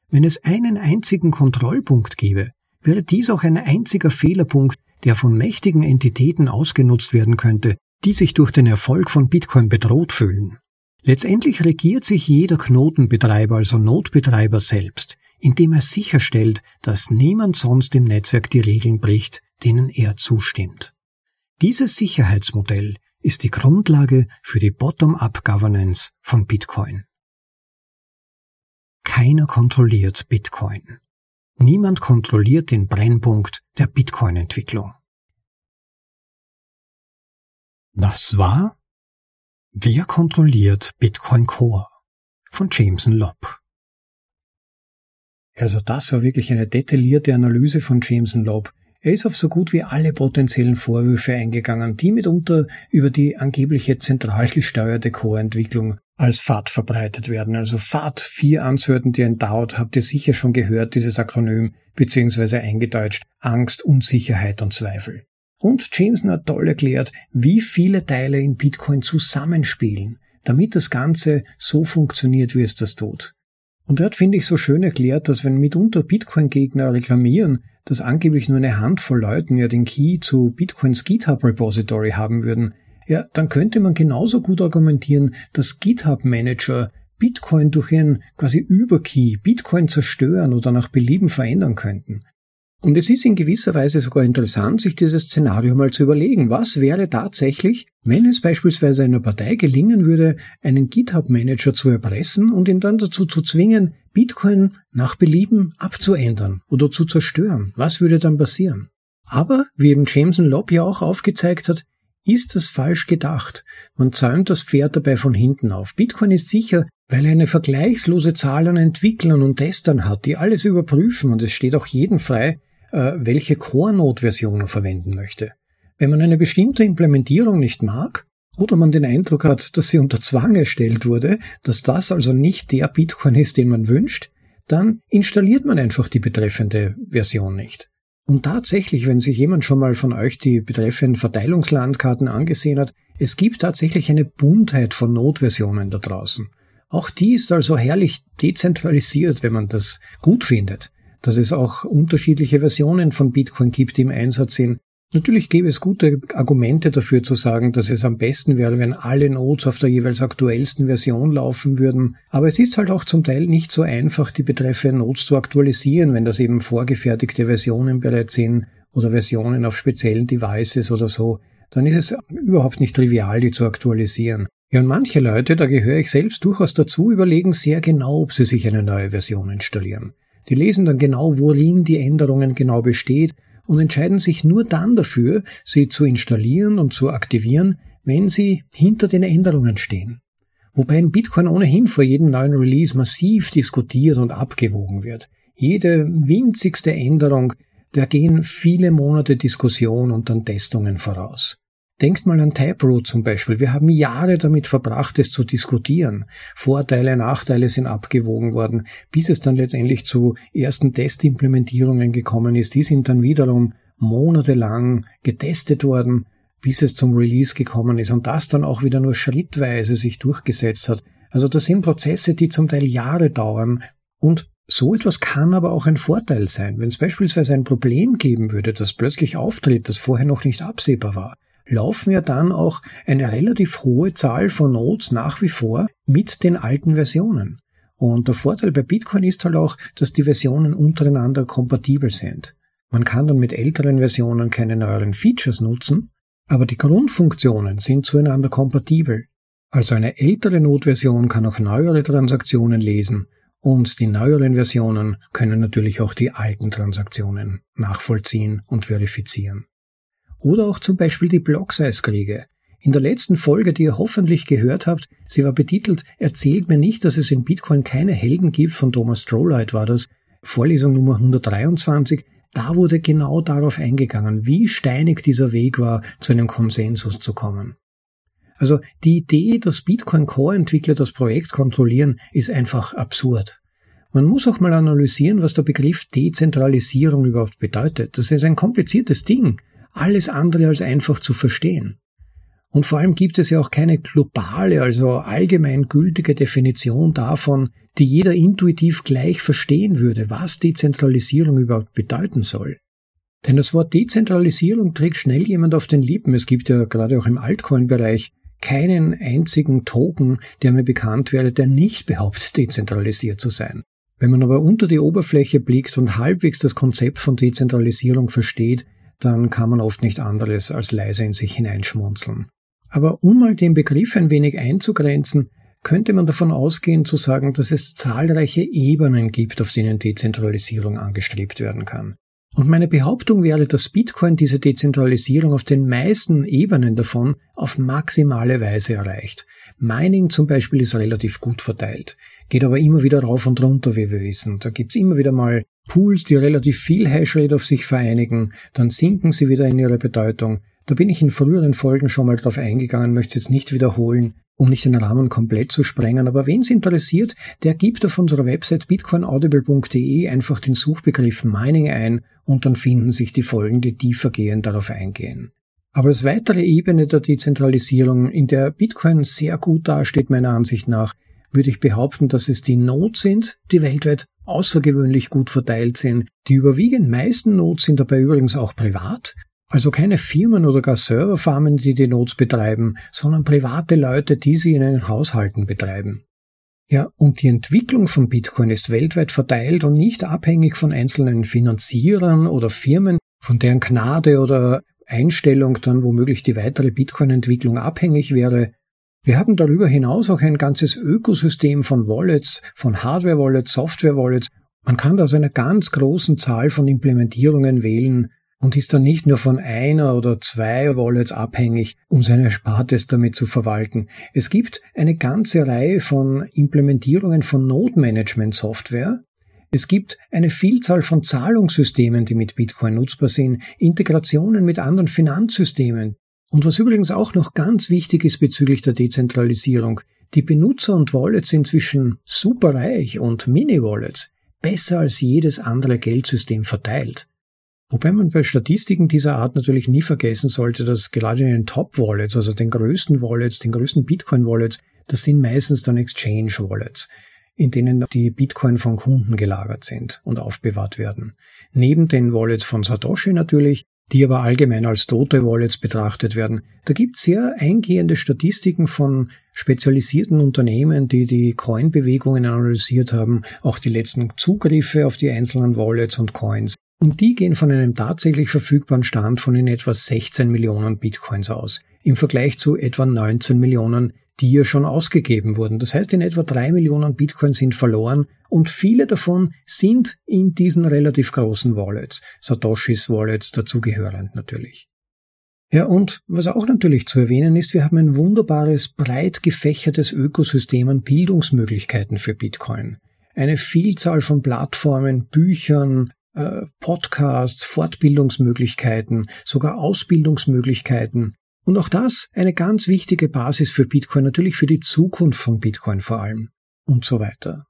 Wenn es einen einzigen Kontrollpunkt gäbe, wäre dies auch ein einziger Fehlerpunkt, der von mächtigen Entitäten ausgenutzt werden könnte, die sich durch den Erfolg von Bitcoin bedroht fühlen. Letztendlich regiert sich jeder Knotenbetreiber, also Notbetreiber selbst, indem er sicherstellt, dass niemand sonst im Netzwerk die Regeln bricht, denen er zustimmt. Dieses Sicherheitsmodell ist die Grundlage für die Bottom-up-Governance von Bitcoin. Keiner kontrolliert Bitcoin. Niemand kontrolliert den Brennpunkt der Bitcoin-Entwicklung. Was war? Wer kontrolliert Bitcoin Core? Von Jameson Lobb. Also das war wirklich eine detaillierte Analyse von Jameson Lobb. Er ist auf so gut wie alle potenziellen Vorwürfe eingegangen, die mitunter über die angebliche zentral gesteuerte Core-Entwicklung als FAT verbreitet werden. Also FAT, vier Uncertainty and Doubt, habt ihr sicher schon gehört, dieses Akronym, beziehungsweise eingedeutscht Angst, Unsicherheit und Zweifel. Und Jameson hat toll erklärt, wie viele Teile in Bitcoin zusammenspielen, damit das Ganze so funktioniert, wie es das tut. Und er hat, finde ich, so schön erklärt, dass wenn mitunter Bitcoin-Gegner reklamieren, dass angeblich nur eine Handvoll Leuten ja den Key zu Bitcoins GitHub Repository haben würden, ja, dann könnte man genauso gut argumentieren, dass GitHub-Manager Bitcoin durch ihren quasi Überkey Bitcoin zerstören oder nach Belieben verändern könnten. Und es ist in gewisser Weise sogar interessant, sich dieses Szenario mal zu überlegen. Was wäre tatsächlich, wenn es beispielsweise einer Partei gelingen würde, einen GitHub-Manager zu erpressen und ihn dann dazu zu zwingen, Bitcoin nach Belieben abzuändern oder zu zerstören? Was würde dann passieren? Aber, wie eben Jameson Lobb ja auch aufgezeigt hat, ist das falsch gedacht. Man zäumt das Pferd dabei von hinten auf. Bitcoin ist sicher, weil er eine vergleichslose Zahl an Entwicklern und Testern hat, die alles überprüfen und es steht auch jedem frei, äh, welche Core-Node-Version er verwenden möchte. Wenn man eine bestimmte Implementierung nicht mag, oder man den Eindruck hat, dass sie unter Zwang erstellt wurde, dass das also nicht der Bitcoin ist, den man wünscht, dann installiert man einfach die betreffende Version nicht. Und tatsächlich, wenn sich jemand schon mal von euch die betreffenden Verteilungslandkarten angesehen hat, es gibt tatsächlich eine Buntheit von Notversionen da draußen. Auch die ist also herrlich dezentralisiert, wenn man das gut findet. Dass es auch unterschiedliche Versionen von Bitcoin gibt, die im Einsatz sind, Natürlich gäbe es gute Argumente dafür zu sagen, dass es am besten wäre, wenn alle Nodes auf der jeweils aktuellsten Version laufen würden. Aber es ist halt auch zum Teil nicht so einfach, die betreffenden Nodes zu aktualisieren, wenn das eben vorgefertigte Versionen bereits sind oder Versionen auf speziellen Devices oder so. Dann ist es überhaupt nicht trivial, die zu aktualisieren. Ja, und manche Leute, da gehöre ich selbst durchaus dazu, überlegen sehr genau, ob sie sich eine neue Version installieren. Die lesen dann genau, worin die Änderungen genau besteht und entscheiden sich nur dann dafür, sie zu installieren und zu aktivieren, wenn sie hinter den Änderungen stehen. Wobei in Bitcoin ohnehin vor jedem neuen Release massiv diskutiert und abgewogen wird. Jede winzigste Änderung, da gehen viele Monate Diskussion und dann Testungen voraus. Denkt mal an Taproot zum Beispiel. Wir haben Jahre damit verbracht, es zu diskutieren. Vorteile, Nachteile sind abgewogen worden, bis es dann letztendlich zu ersten Testimplementierungen gekommen ist. Die sind dann wiederum monatelang getestet worden. bis es zum Release gekommen ist und das dann auch wieder nur schrittweise sich durchgesetzt hat. Also das sind Prozesse, die zum Teil Jahre dauern und so etwas kann aber auch ein Vorteil sein. Wenn es beispielsweise ein Problem geben würde, das plötzlich auftritt, das vorher noch nicht absehbar war, laufen ja dann auch eine relativ hohe Zahl von Nodes nach wie vor mit den alten Versionen. Und der Vorteil bei Bitcoin ist halt auch, dass die Versionen untereinander kompatibel sind. Man kann dann mit älteren Versionen keine neueren Features nutzen, aber die Grundfunktionen sind zueinander kompatibel. Also eine ältere Node-Version kann auch neuere Transaktionen lesen und die neueren Versionen können natürlich auch die alten Transaktionen nachvollziehen und verifizieren. Oder auch zum Beispiel die Block-Size-Kriege. In der letzten Folge, die ihr hoffentlich gehört habt, sie war betitelt Erzählt mir nicht, dass es in Bitcoin keine Helden gibt, von Thomas Strollheit war das, Vorlesung Nummer 123, da wurde genau darauf eingegangen, wie steinig dieser Weg war, zu einem Konsensus zu kommen. Also die Idee, dass Bitcoin Core-Entwickler das Projekt kontrollieren, ist einfach absurd. Man muss auch mal analysieren, was der Begriff Dezentralisierung überhaupt bedeutet. Das ist ein kompliziertes Ding alles andere als einfach zu verstehen. Und vor allem gibt es ja auch keine globale, also allgemein gültige Definition davon, die jeder intuitiv gleich verstehen würde, was Dezentralisierung überhaupt bedeuten soll. Denn das Wort Dezentralisierung trägt schnell jemand auf den Lippen. Es gibt ja gerade auch im Altcoin-Bereich keinen einzigen Token, der mir bekannt wäre, der nicht behauptet, dezentralisiert zu sein. Wenn man aber unter die Oberfläche blickt und halbwegs das Konzept von Dezentralisierung versteht, dann kann man oft nicht anderes als leise in sich hineinschmunzeln. Aber um mal den Begriff ein wenig einzugrenzen, könnte man davon ausgehen zu sagen, dass es zahlreiche Ebenen gibt, auf denen Dezentralisierung angestrebt werden kann. Und meine Behauptung wäre, dass Bitcoin diese Dezentralisierung auf den meisten Ebenen davon auf maximale Weise erreicht. Mining zum Beispiel ist relativ gut verteilt, geht aber immer wieder rauf und runter, wie wir wissen. Da gibt's immer wieder mal Pools, die relativ viel Hashrate auf sich vereinigen, dann sinken sie wieder in ihre Bedeutung. Da bin ich in früheren Folgen schon mal drauf eingegangen, möchte es jetzt nicht wiederholen, um nicht den Rahmen komplett zu sprengen. Aber wen es interessiert, der gibt auf unserer Website bitcoinaudible.de einfach den Suchbegriff Mining ein und dann finden sich die Folgen, die tiefergehend darauf eingehen. Aber als weitere Ebene der Dezentralisierung, in der Bitcoin sehr gut dasteht meiner Ansicht nach, würde ich behaupten, dass es die Nodes sind, die weltweit außergewöhnlich gut verteilt sind. Die überwiegend meisten Nodes sind dabei übrigens auch privat, also keine Firmen oder gar Serverfarmen, die die Nodes betreiben, sondern private Leute, die sie in ihren Haushalten betreiben. Ja, und die Entwicklung von Bitcoin ist weltweit verteilt und nicht abhängig von einzelnen Finanzierern oder Firmen, von deren Gnade oder Einstellung dann womöglich die weitere Bitcoin-Entwicklung abhängig wäre. Wir haben darüber hinaus auch ein ganzes Ökosystem von Wallets, von Hardware-Wallets, Software-Wallets. Man kann da aus einer ganz großen Zahl von Implementierungen wählen, und ist dann nicht nur von einer oder zwei Wallets abhängig, um seine Erspartes damit zu verwalten. Es gibt eine ganze Reihe von Implementierungen von Node-Management-Software. Es gibt eine Vielzahl von Zahlungssystemen, die mit Bitcoin nutzbar sind, Integrationen mit anderen Finanzsystemen. Und was übrigens auch noch ganz wichtig ist bezüglich der Dezentralisierung, die Benutzer und Wallets sind zwischen superreich und Mini-Wallets besser als jedes andere Geldsystem verteilt. Wobei man bei Statistiken dieser Art natürlich nie vergessen sollte, dass gerade in den Top-Wallets, also den größten Wallets, den größten Bitcoin-Wallets, das sind meistens dann Exchange-Wallets, in denen die Bitcoin von Kunden gelagert sind und aufbewahrt werden. Neben den Wallets von Satoshi natürlich, die aber allgemein als tote Wallets betrachtet werden. Da gibt es sehr eingehende Statistiken von spezialisierten Unternehmen, die die Coin-Bewegungen analysiert haben, auch die letzten Zugriffe auf die einzelnen Wallets und Coins. Und die gehen von einem tatsächlich verfügbaren Stand von in etwa 16 Millionen Bitcoins aus, im Vergleich zu etwa 19 Millionen, die ja schon ausgegeben wurden. Das heißt, in etwa drei Millionen Bitcoins sind verloren und viele davon sind in diesen relativ großen Wallets, Satoshis Wallets dazugehörend natürlich. Ja, und was auch natürlich zu erwähnen ist, wir haben ein wunderbares, breit gefächertes Ökosystem an Bildungsmöglichkeiten für Bitcoin. Eine Vielzahl von Plattformen, Büchern, äh, Podcasts, Fortbildungsmöglichkeiten, sogar Ausbildungsmöglichkeiten. Und auch das eine ganz wichtige Basis für Bitcoin, natürlich für die Zukunft von Bitcoin vor allem und so weiter.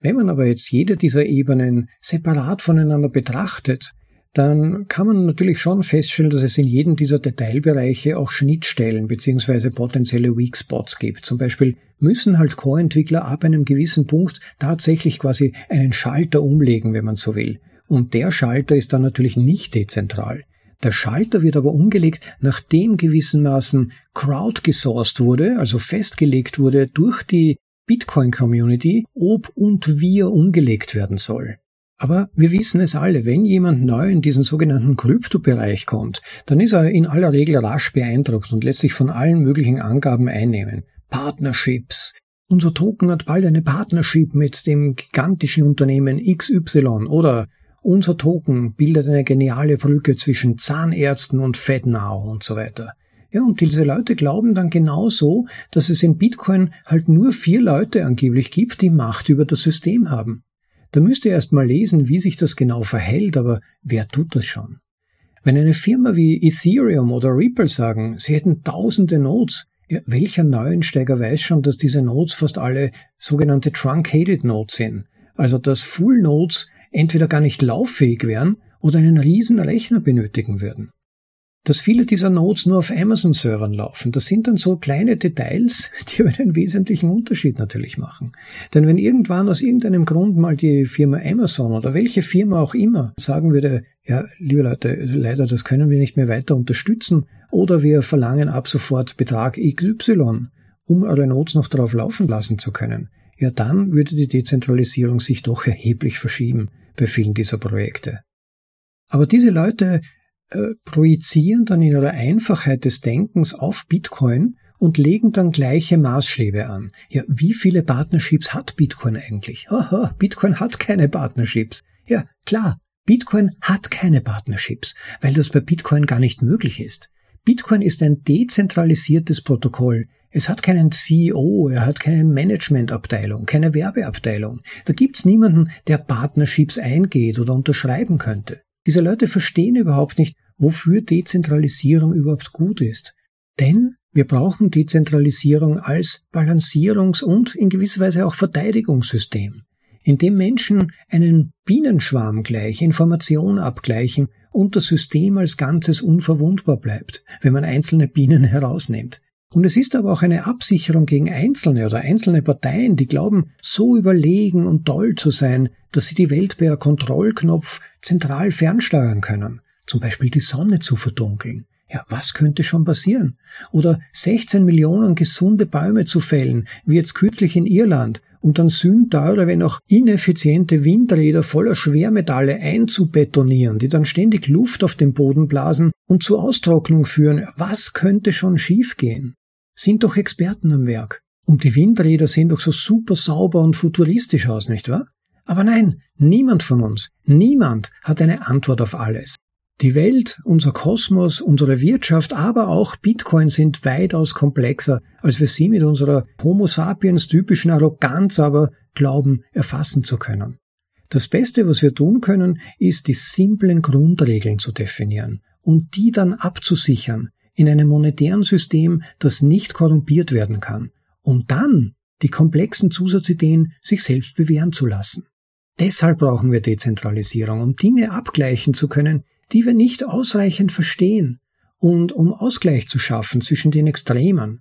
Wenn man aber jetzt jede dieser Ebenen separat voneinander betrachtet, dann kann man natürlich schon feststellen, dass es in jedem dieser Detailbereiche auch Schnittstellen bzw. potenzielle Weak Spots gibt. Zum Beispiel müssen halt Core-Entwickler ab einem gewissen Punkt tatsächlich quasi einen Schalter umlegen, wenn man so will. Und der Schalter ist dann natürlich nicht dezentral. Der Schalter wird aber umgelegt, nachdem gewissenmaßen crowdgesourced wurde, also festgelegt wurde durch die Bitcoin-Community, ob und wie er umgelegt werden soll. Aber wir wissen es alle, wenn jemand neu in diesen sogenannten Kryptobereich kommt, dann ist er in aller Regel rasch beeindruckt und lässt sich von allen möglichen Angaben einnehmen. Partnerships. Unser Token hat bald eine Partnership mit dem gigantischen Unternehmen XY oder unser Token bildet eine geniale Brücke zwischen Zahnärzten und FedNow und so weiter. Ja, und diese Leute glauben dann genauso, dass es in Bitcoin halt nur vier Leute angeblich gibt, die Macht über das System haben. Da müsst ihr erst mal lesen, wie sich das genau verhält, aber wer tut das schon? Wenn eine Firma wie Ethereum oder Ripple sagen, sie hätten tausende Nodes, ja, welcher Neuensteiger weiß schon, dass diese Nodes fast alle sogenannte Truncated Nodes sind? Also dass Full Nodes entweder gar nicht lauffähig wären oder einen riesen Rechner benötigen würden dass viele dieser Nodes nur auf Amazon-Servern laufen. Das sind dann so kleine Details, die aber einen wesentlichen Unterschied natürlich machen. Denn wenn irgendwann aus irgendeinem Grund mal die Firma Amazon oder welche Firma auch immer sagen würde, ja, liebe Leute, leider, das können wir nicht mehr weiter unterstützen, oder wir verlangen ab sofort Betrag XY, um eure Nodes noch darauf laufen lassen zu können, ja, dann würde die Dezentralisierung sich doch erheblich verschieben bei vielen dieser Projekte. Aber diese Leute äh, projizieren dann in ihrer Einfachheit des Denkens auf Bitcoin und legen dann gleiche Maßstäbe an. Ja, wie viele Partnerships hat Bitcoin eigentlich? Aha, Bitcoin hat keine Partnerships. Ja, klar, Bitcoin hat keine Partnerships, weil das bei Bitcoin gar nicht möglich ist. Bitcoin ist ein dezentralisiertes Protokoll. Es hat keinen CEO, er hat keine Managementabteilung, keine Werbeabteilung. Da gibt's niemanden, der Partnerships eingeht oder unterschreiben könnte. Diese Leute verstehen überhaupt nicht, wofür Dezentralisierung überhaupt gut ist. Denn wir brauchen Dezentralisierung als Balancierungs- und in gewisser Weise auch Verteidigungssystem, in dem Menschen einen Bienenschwarm gleich Information abgleichen und das System als Ganzes unverwundbar bleibt, wenn man einzelne Bienen herausnimmt. Und es ist aber auch eine Absicherung gegen Einzelne oder einzelne Parteien, die glauben, so überlegen und toll zu sein, dass sie die Welt per Kontrollknopf zentral fernsteuern können. Zum Beispiel die Sonne zu verdunkeln. Ja, was könnte schon passieren? Oder 16 Millionen gesunde Bäume zu fällen, wie jetzt kürzlich in Irland, und dann sündteure, wenn auch ineffiziente Windräder voller Schwermetalle einzubetonieren, die dann ständig Luft auf den Boden blasen und zur Austrocknung führen. Was könnte schon schiefgehen? Sind doch Experten am Werk. Und die Windräder sehen doch so super sauber und futuristisch aus, nicht wahr? Aber nein, niemand von uns, niemand hat eine Antwort auf alles. Die Welt, unser Kosmos, unsere Wirtschaft, aber auch Bitcoin sind weitaus komplexer, als wir sie mit unserer Homo sapiens typischen Arroganz aber glauben erfassen zu können. Das Beste, was wir tun können, ist die simplen Grundregeln zu definieren und die dann abzusichern in einem monetären System, das nicht korrumpiert werden kann, und dann die komplexen Zusatzideen sich selbst bewähren zu lassen. Deshalb brauchen wir Dezentralisierung, um Dinge abgleichen zu können, die wir nicht ausreichend verstehen und um Ausgleich zu schaffen zwischen den Extremen,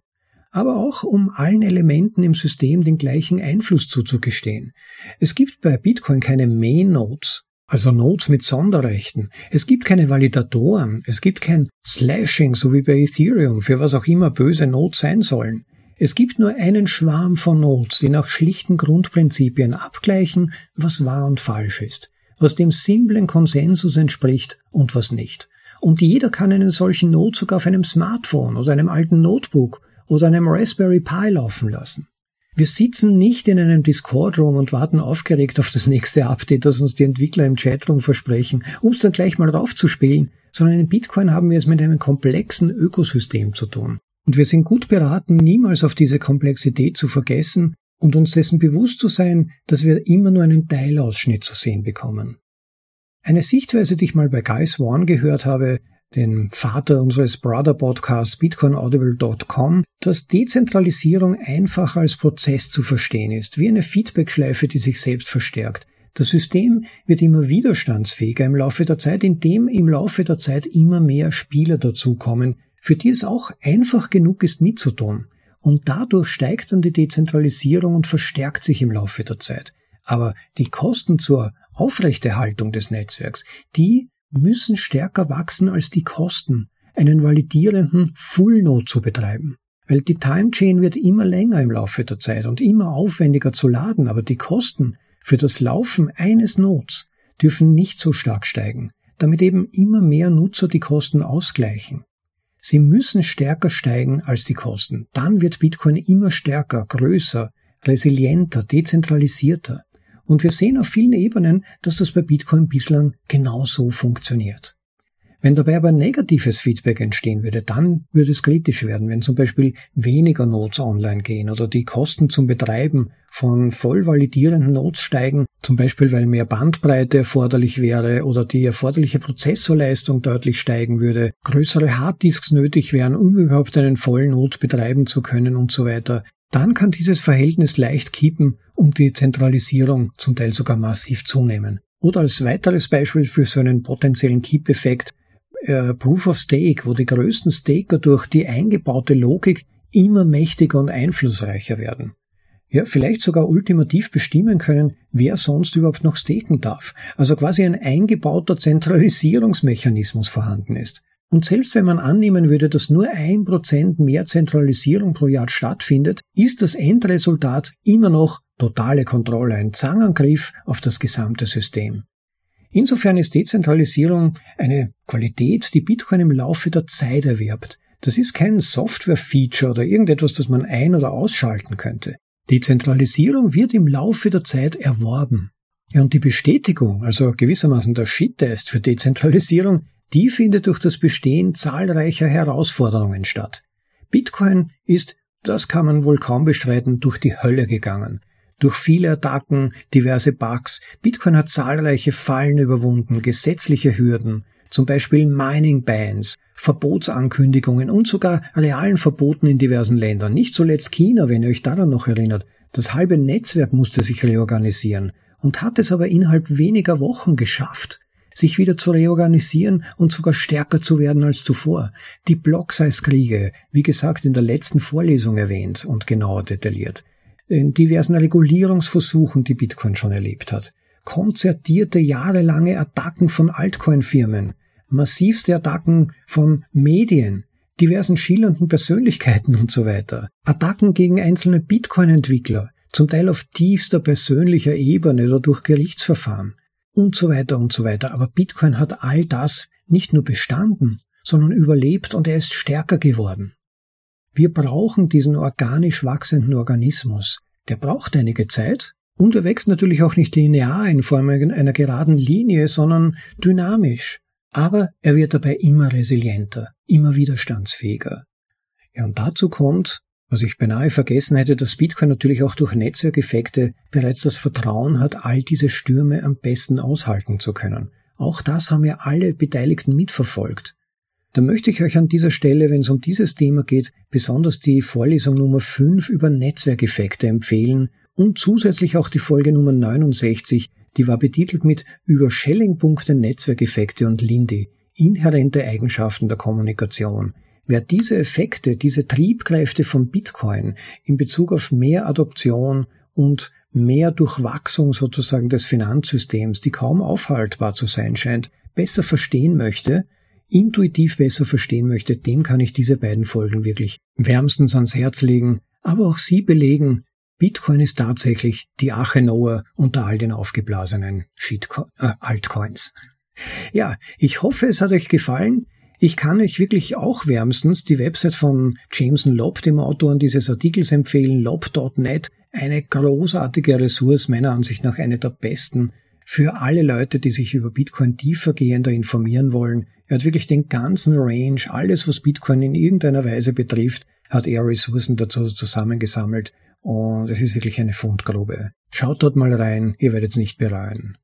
aber auch um allen Elementen im System den gleichen Einfluss zuzugestehen. Es gibt bei Bitcoin keine Main Nodes, also Nodes mit Sonderrechten. Es gibt keine Validatoren, es gibt kein Slashing, so wie bei Ethereum, für was auch immer böse Nodes sein sollen. Es gibt nur einen Schwarm von Nodes, die nach schlichten Grundprinzipien abgleichen, was wahr und falsch ist was dem simplen Konsensus entspricht und was nicht. Und jeder kann einen solchen sogar auf einem Smartphone oder einem alten Notebook oder einem Raspberry Pi laufen lassen. Wir sitzen nicht in einem Discord-Room und warten aufgeregt auf das nächste Update, das uns die Entwickler im Chatroom versprechen, um es dann gleich mal raufzuspielen, sondern in Bitcoin haben wir es mit einem komplexen Ökosystem zu tun. Und wir sind gut beraten, niemals auf diese Komplexität zu vergessen und uns dessen bewusst zu sein, dass wir immer nur einen Teilausschnitt zu sehen bekommen. Eine Sichtweise, die ich mal bei Guy Swan gehört habe, den Vater unseres Brother Podcasts bitcoinaudible.com, dass Dezentralisierung einfach als Prozess zu verstehen ist, wie eine Feedbackschleife, die sich selbst verstärkt. Das System wird immer widerstandsfähiger im Laufe der Zeit, indem im Laufe der Zeit immer mehr Spieler dazukommen, für die es auch einfach genug ist mitzutun. Und dadurch steigt dann die Dezentralisierung und verstärkt sich im Laufe der Zeit. Aber die Kosten zur Aufrechterhaltung des Netzwerks, die müssen stärker wachsen als die Kosten, einen validierenden Full Node zu betreiben. Weil die Timechain wird immer länger im Laufe der Zeit und immer aufwendiger zu laden, aber die Kosten für das Laufen eines Nodes dürfen nicht so stark steigen, damit eben immer mehr Nutzer die Kosten ausgleichen. Sie müssen stärker steigen als die Kosten. Dann wird Bitcoin immer stärker, größer, resilienter, dezentralisierter. Und wir sehen auf vielen Ebenen, dass das bei Bitcoin bislang genauso funktioniert. Wenn dabei aber negatives Feedback entstehen würde, dann würde es kritisch werden, wenn zum Beispiel weniger Nodes online gehen oder die Kosten zum Betreiben von voll validierenden Nodes steigen, zum Beispiel weil mehr Bandbreite erforderlich wäre oder die erforderliche Prozessorleistung deutlich steigen würde, größere Harddisks nötig wären, um überhaupt einen vollen Node betreiben zu können und so weiter, dann kann dieses Verhältnis leicht kippen und die Zentralisierung zum Teil sogar massiv zunehmen. Oder als weiteres Beispiel für so einen potenziellen Keep-Effekt äh, Proof of Stake, wo die größten Staker durch die eingebaute Logik immer mächtiger und einflussreicher werden. Ja, vielleicht sogar ultimativ bestimmen können, wer sonst überhaupt noch staken darf. Also quasi ein eingebauter Zentralisierungsmechanismus vorhanden ist. Und selbst wenn man annehmen würde, dass nur ein Prozent mehr Zentralisierung pro Jahr stattfindet, ist das Endresultat immer noch totale Kontrolle, ein Zangenangriff auf das gesamte System. Insofern ist Dezentralisierung eine Qualität, die Bitcoin im Laufe der Zeit erwerbt. Das ist kein Software-Feature oder irgendetwas, das man ein- oder ausschalten könnte. Dezentralisierung wird im Laufe der Zeit erworben. Ja, und die Bestätigung, also gewissermaßen der Shit-Test für Dezentralisierung, die findet durch das Bestehen zahlreicher Herausforderungen statt. Bitcoin ist, das kann man wohl kaum bestreiten, durch die Hölle gegangen durch viele Attacken, diverse Bugs. Bitcoin hat zahlreiche Fallen überwunden, gesetzliche Hürden, zum Beispiel Mining-Bans, Verbotsankündigungen und sogar realen Verboten in diversen Ländern. Nicht zuletzt China, wenn ihr euch daran noch erinnert. Das halbe Netzwerk musste sich reorganisieren und hat es aber innerhalb weniger Wochen geschafft, sich wieder zu reorganisieren und sogar stärker zu werden als zuvor. Die Block-Size-Kriege, wie gesagt in der letzten Vorlesung erwähnt und genauer detailliert in diversen Regulierungsversuchen, die Bitcoin schon erlebt hat, konzertierte jahrelange Attacken von Altcoin-Firmen, massivste Attacken von Medien, diversen schillernden Persönlichkeiten und so weiter, Attacken gegen einzelne Bitcoin-Entwickler, zum Teil auf tiefster persönlicher Ebene oder durch Gerichtsverfahren und so weiter und so weiter. Aber Bitcoin hat all das nicht nur bestanden, sondern überlebt und er ist stärker geworden. Wir brauchen diesen organisch wachsenden Organismus. Der braucht einige Zeit und er wächst natürlich auch nicht linear in Form einer geraden Linie, sondern dynamisch. Aber er wird dabei immer resilienter, immer widerstandsfähiger. Ja, und dazu kommt, was ich beinahe vergessen hätte, dass Bitcoin natürlich auch durch Netzwerkeffekte bereits das Vertrauen hat, all diese Stürme am besten aushalten zu können. Auch das haben ja alle Beteiligten mitverfolgt. Da möchte ich euch an dieser Stelle, wenn es um dieses Thema geht, besonders die Vorlesung Nummer 5 über Netzwerkeffekte empfehlen und zusätzlich auch die Folge Nummer 69, die war betitelt mit Über Schellingpunkte, Netzwerkeffekte und Lindy, inhärente Eigenschaften der Kommunikation. Wer diese Effekte, diese Triebkräfte von Bitcoin in Bezug auf mehr Adoption und mehr Durchwachsung sozusagen des Finanzsystems, die kaum aufhaltbar zu sein scheint, besser verstehen möchte, intuitiv besser verstehen möchte, dem kann ich diese beiden Folgen wirklich wärmstens ans Herz legen. Aber auch sie belegen, Bitcoin ist tatsächlich die Ache Noah unter all den aufgeblasenen Shitco äh, Altcoins. Ja, ich hoffe, es hat euch gefallen. Ich kann euch wirklich auch wärmstens die Website von Jameson Lobb, dem Autor dieses Artikels, empfehlen, lob.net. Eine großartige Ressource, meiner Ansicht nach eine der besten für alle Leute, die sich über Bitcoin tiefergehender informieren wollen. Er hat wirklich den ganzen Range, alles was Bitcoin in irgendeiner Weise betrifft, hat er Ressourcen dazu zusammengesammelt und es ist wirklich eine Fundgrube. Schaut dort mal rein, ihr werdet es nicht bereuen.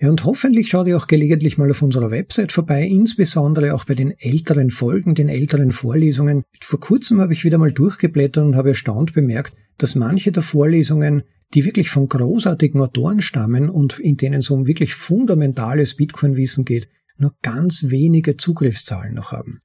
Ja, und hoffentlich schaut ihr auch gelegentlich mal auf unserer Website vorbei, insbesondere auch bei den älteren Folgen, den älteren Vorlesungen. Vor kurzem habe ich wieder mal durchgeblättert und habe erstaunt bemerkt, dass manche der Vorlesungen die wirklich von großartigen Autoren stammen und in denen es um wirklich fundamentales Bitcoin-Wissen geht, nur ganz wenige Zugriffszahlen noch haben.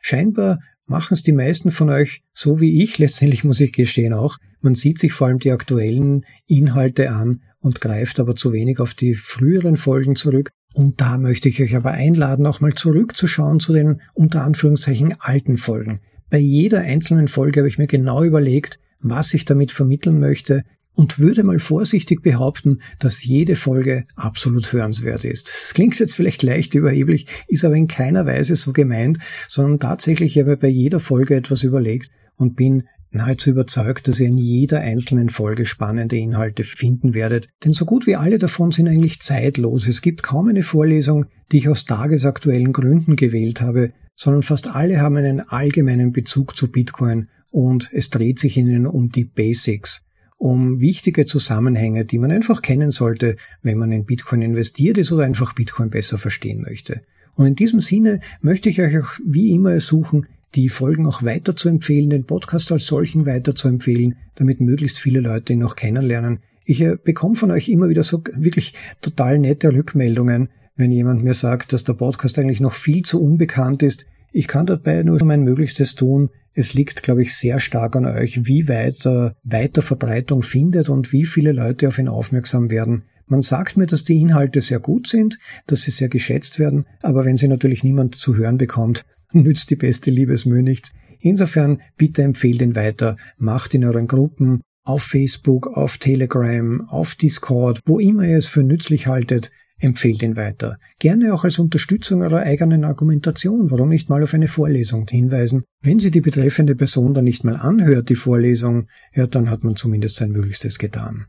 Scheinbar machen es die meisten von euch so wie ich, letztendlich muss ich gestehen auch. Man sieht sich vor allem die aktuellen Inhalte an und greift aber zu wenig auf die früheren Folgen zurück. Und da möchte ich euch aber einladen, auch mal zurückzuschauen zu den unter Anführungszeichen alten Folgen. Bei jeder einzelnen Folge habe ich mir genau überlegt, was ich damit vermitteln möchte, und würde mal vorsichtig behaupten, dass jede Folge absolut hörenswert ist. Das klingt jetzt vielleicht leicht überheblich, ist aber in keiner Weise so gemeint, sondern tatsächlich habe ich bei jeder Folge etwas überlegt und bin nahezu überzeugt, dass ihr in jeder einzelnen Folge spannende Inhalte finden werdet, denn so gut wie alle davon sind eigentlich zeitlos. Es gibt kaum eine Vorlesung, die ich aus tagesaktuellen Gründen gewählt habe, sondern fast alle haben einen allgemeinen Bezug zu Bitcoin und es dreht sich ihnen um die Basics um wichtige Zusammenhänge, die man einfach kennen sollte, wenn man in Bitcoin investiert ist oder einfach Bitcoin besser verstehen möchte. Und in diesem Sinne möchte ich euch auch wie immer ersuchen, die Folgen auch weiter zu empfehlen, den Podcast als solchen weiter zu empfehlen, damit möglichst viele Leute ihn noch kennenlernen. Ich äh, bekomme von euch immer wieder so wirklich total nette Rückmeldungen, wenn jemand mir sagt, dass der Podcast eigentlich noch viel zu unbekannt ist. Ich kann dabei nur mein Möglichstes tun, es liegt, glaube ich, sehr stark an euch, wie weit er weiter Verbreitung findet und wie viele Leute auf ihn aufmerksam werden. Man sagt mir, dass die Inhalte sehr gut sind, dass sie sehr geschätzt werden, aber wenn sie natürlich niemand zu hören bekommt, nützt die beste Liebesmühe nichts. Insofern bitte empfehlt ihn weiter, macht in euren Gruppen, auf Facebook, auf Telegram, auf Discord, wo immer ihr es für nützlich haltet, Empfehlt ihn weiter. Gerne auch als Unterstützung eurer eigenen Argumentation. Warum nicht mal auf eine Vorlesung hinweisen? Wenn sie die betreffende Person dann nicht mal anhört, die Vorlesung, ja, dann hat man zumindest sein Möglichstes getan.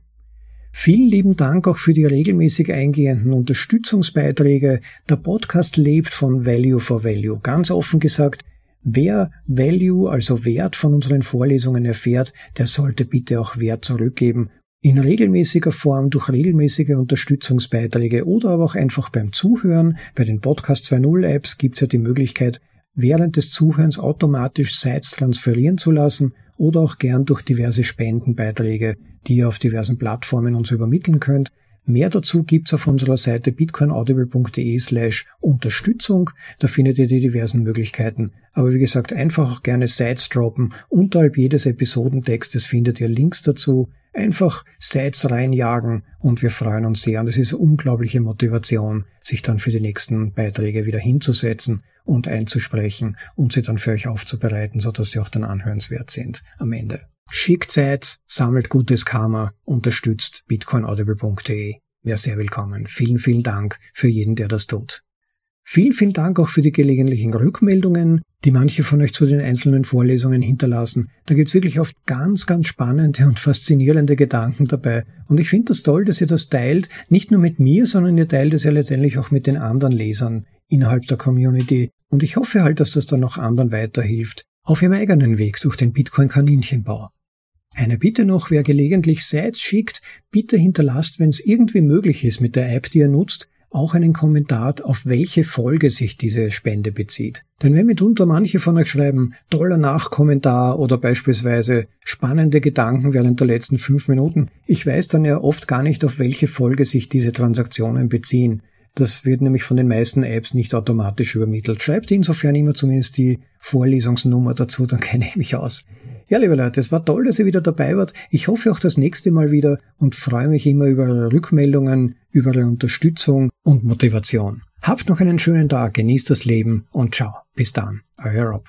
Vielen lieben Dank auch für die regelmäßig eingehenden Unterstützungsbeiträge. Der Podcast lebt von Value for Value. Ganz offen gesagt, wer Value, also Wert von unseren Vorlesungen erfährt, der sollte bitte auch Wert zurückgeben in regelmäßiger Form durch regelmäßige Unterstützungsbeiträge oder aber auch einfach beim Zuhören. Bei den Podcast 2.0 Apps gibt es ja die Möglichkeit, während des Zuhörens automatisch Sites transferieren zu lassen oder auch gern durch diverse Spendenbeiträge, die ihr auf diversen Plattformen uns übermitteln könnt. Mehr dazu gibt's auf unserer Seite bitcoinaudible.de slash Unterstützung. Da findet ihr die diversen Möglichkeiten. Aber wie gesagt, einfach auch gerne Sites droppen. Unterhalb jedes Episodentextes findet ihr Links dazu einfach Sites reinjagen und wir freuen uns sehr. Und es ist eine unglaubliche Motivation, sich dann für die nächsten Beiträge wieder hinzusetzen und einzusprechen und sie dann für euch aufzubereiten, sodass sie auch dann anhörenswert sind am Ende. Schickt Sites, sammelt gutes Karma, unterstützt bitcoinaudible.de. Wäre sehr willkommen. Vielen, vielen Dank für jeden, der das tut. Vielen, vielen Dank auch für die gelegentlichen Rückmeldungen, die manche von euch zu den einzelnen Vorlesungen hinterlassen. Da gibt's wirklich oft ganz, ganz spannende und faszinierende Gedanken dabei. Und ich finde das toll, dass ihr das teilt, nicht nur mit mir, sondern ihr teilt es ja letztendlich auch mit den anderen Lesern innerhalb der Community. Und ich hoffe halt, dass das dann auch anderen weiterhilft, auf ihrem eigenen Weg durch den Bitcoin-Kaninchenbau. Eine Bitte noch, wer gelegentlich Sites schickt, bitte hinterlasst, wenn es irgendwie möglich ist mit der App, die ihr nutzt, auch einen Kommentar, auf welche Folge sich diese Spende bezieht. Denn wenn mitunter manche von euch schreiben, toller Nachkommentar oder beispielsweise spannende Gedanken während der letzten fünf Minuten, ich weiß dann ja oft gar nicht, auf welche Folge sich diese Transaktionen beziehen. Das wird nämlich von den meisten Apps nicht automatisch übermittelt. Schreibt insofern immer zumindest die Vorlesungsnummer dazu, dann kenne ich mich aus. Ja, liebe Leute, es war toll, dass ihr wieder dabei wart. Ich hoffe auch das nächste Mal wieder und freue mich immer über eure Rückmeldungen, über eure Unterstützung und Motivation. Habt noch einen schönen Tag, genießt das Leben und ciao. Bis dann, euer Rob.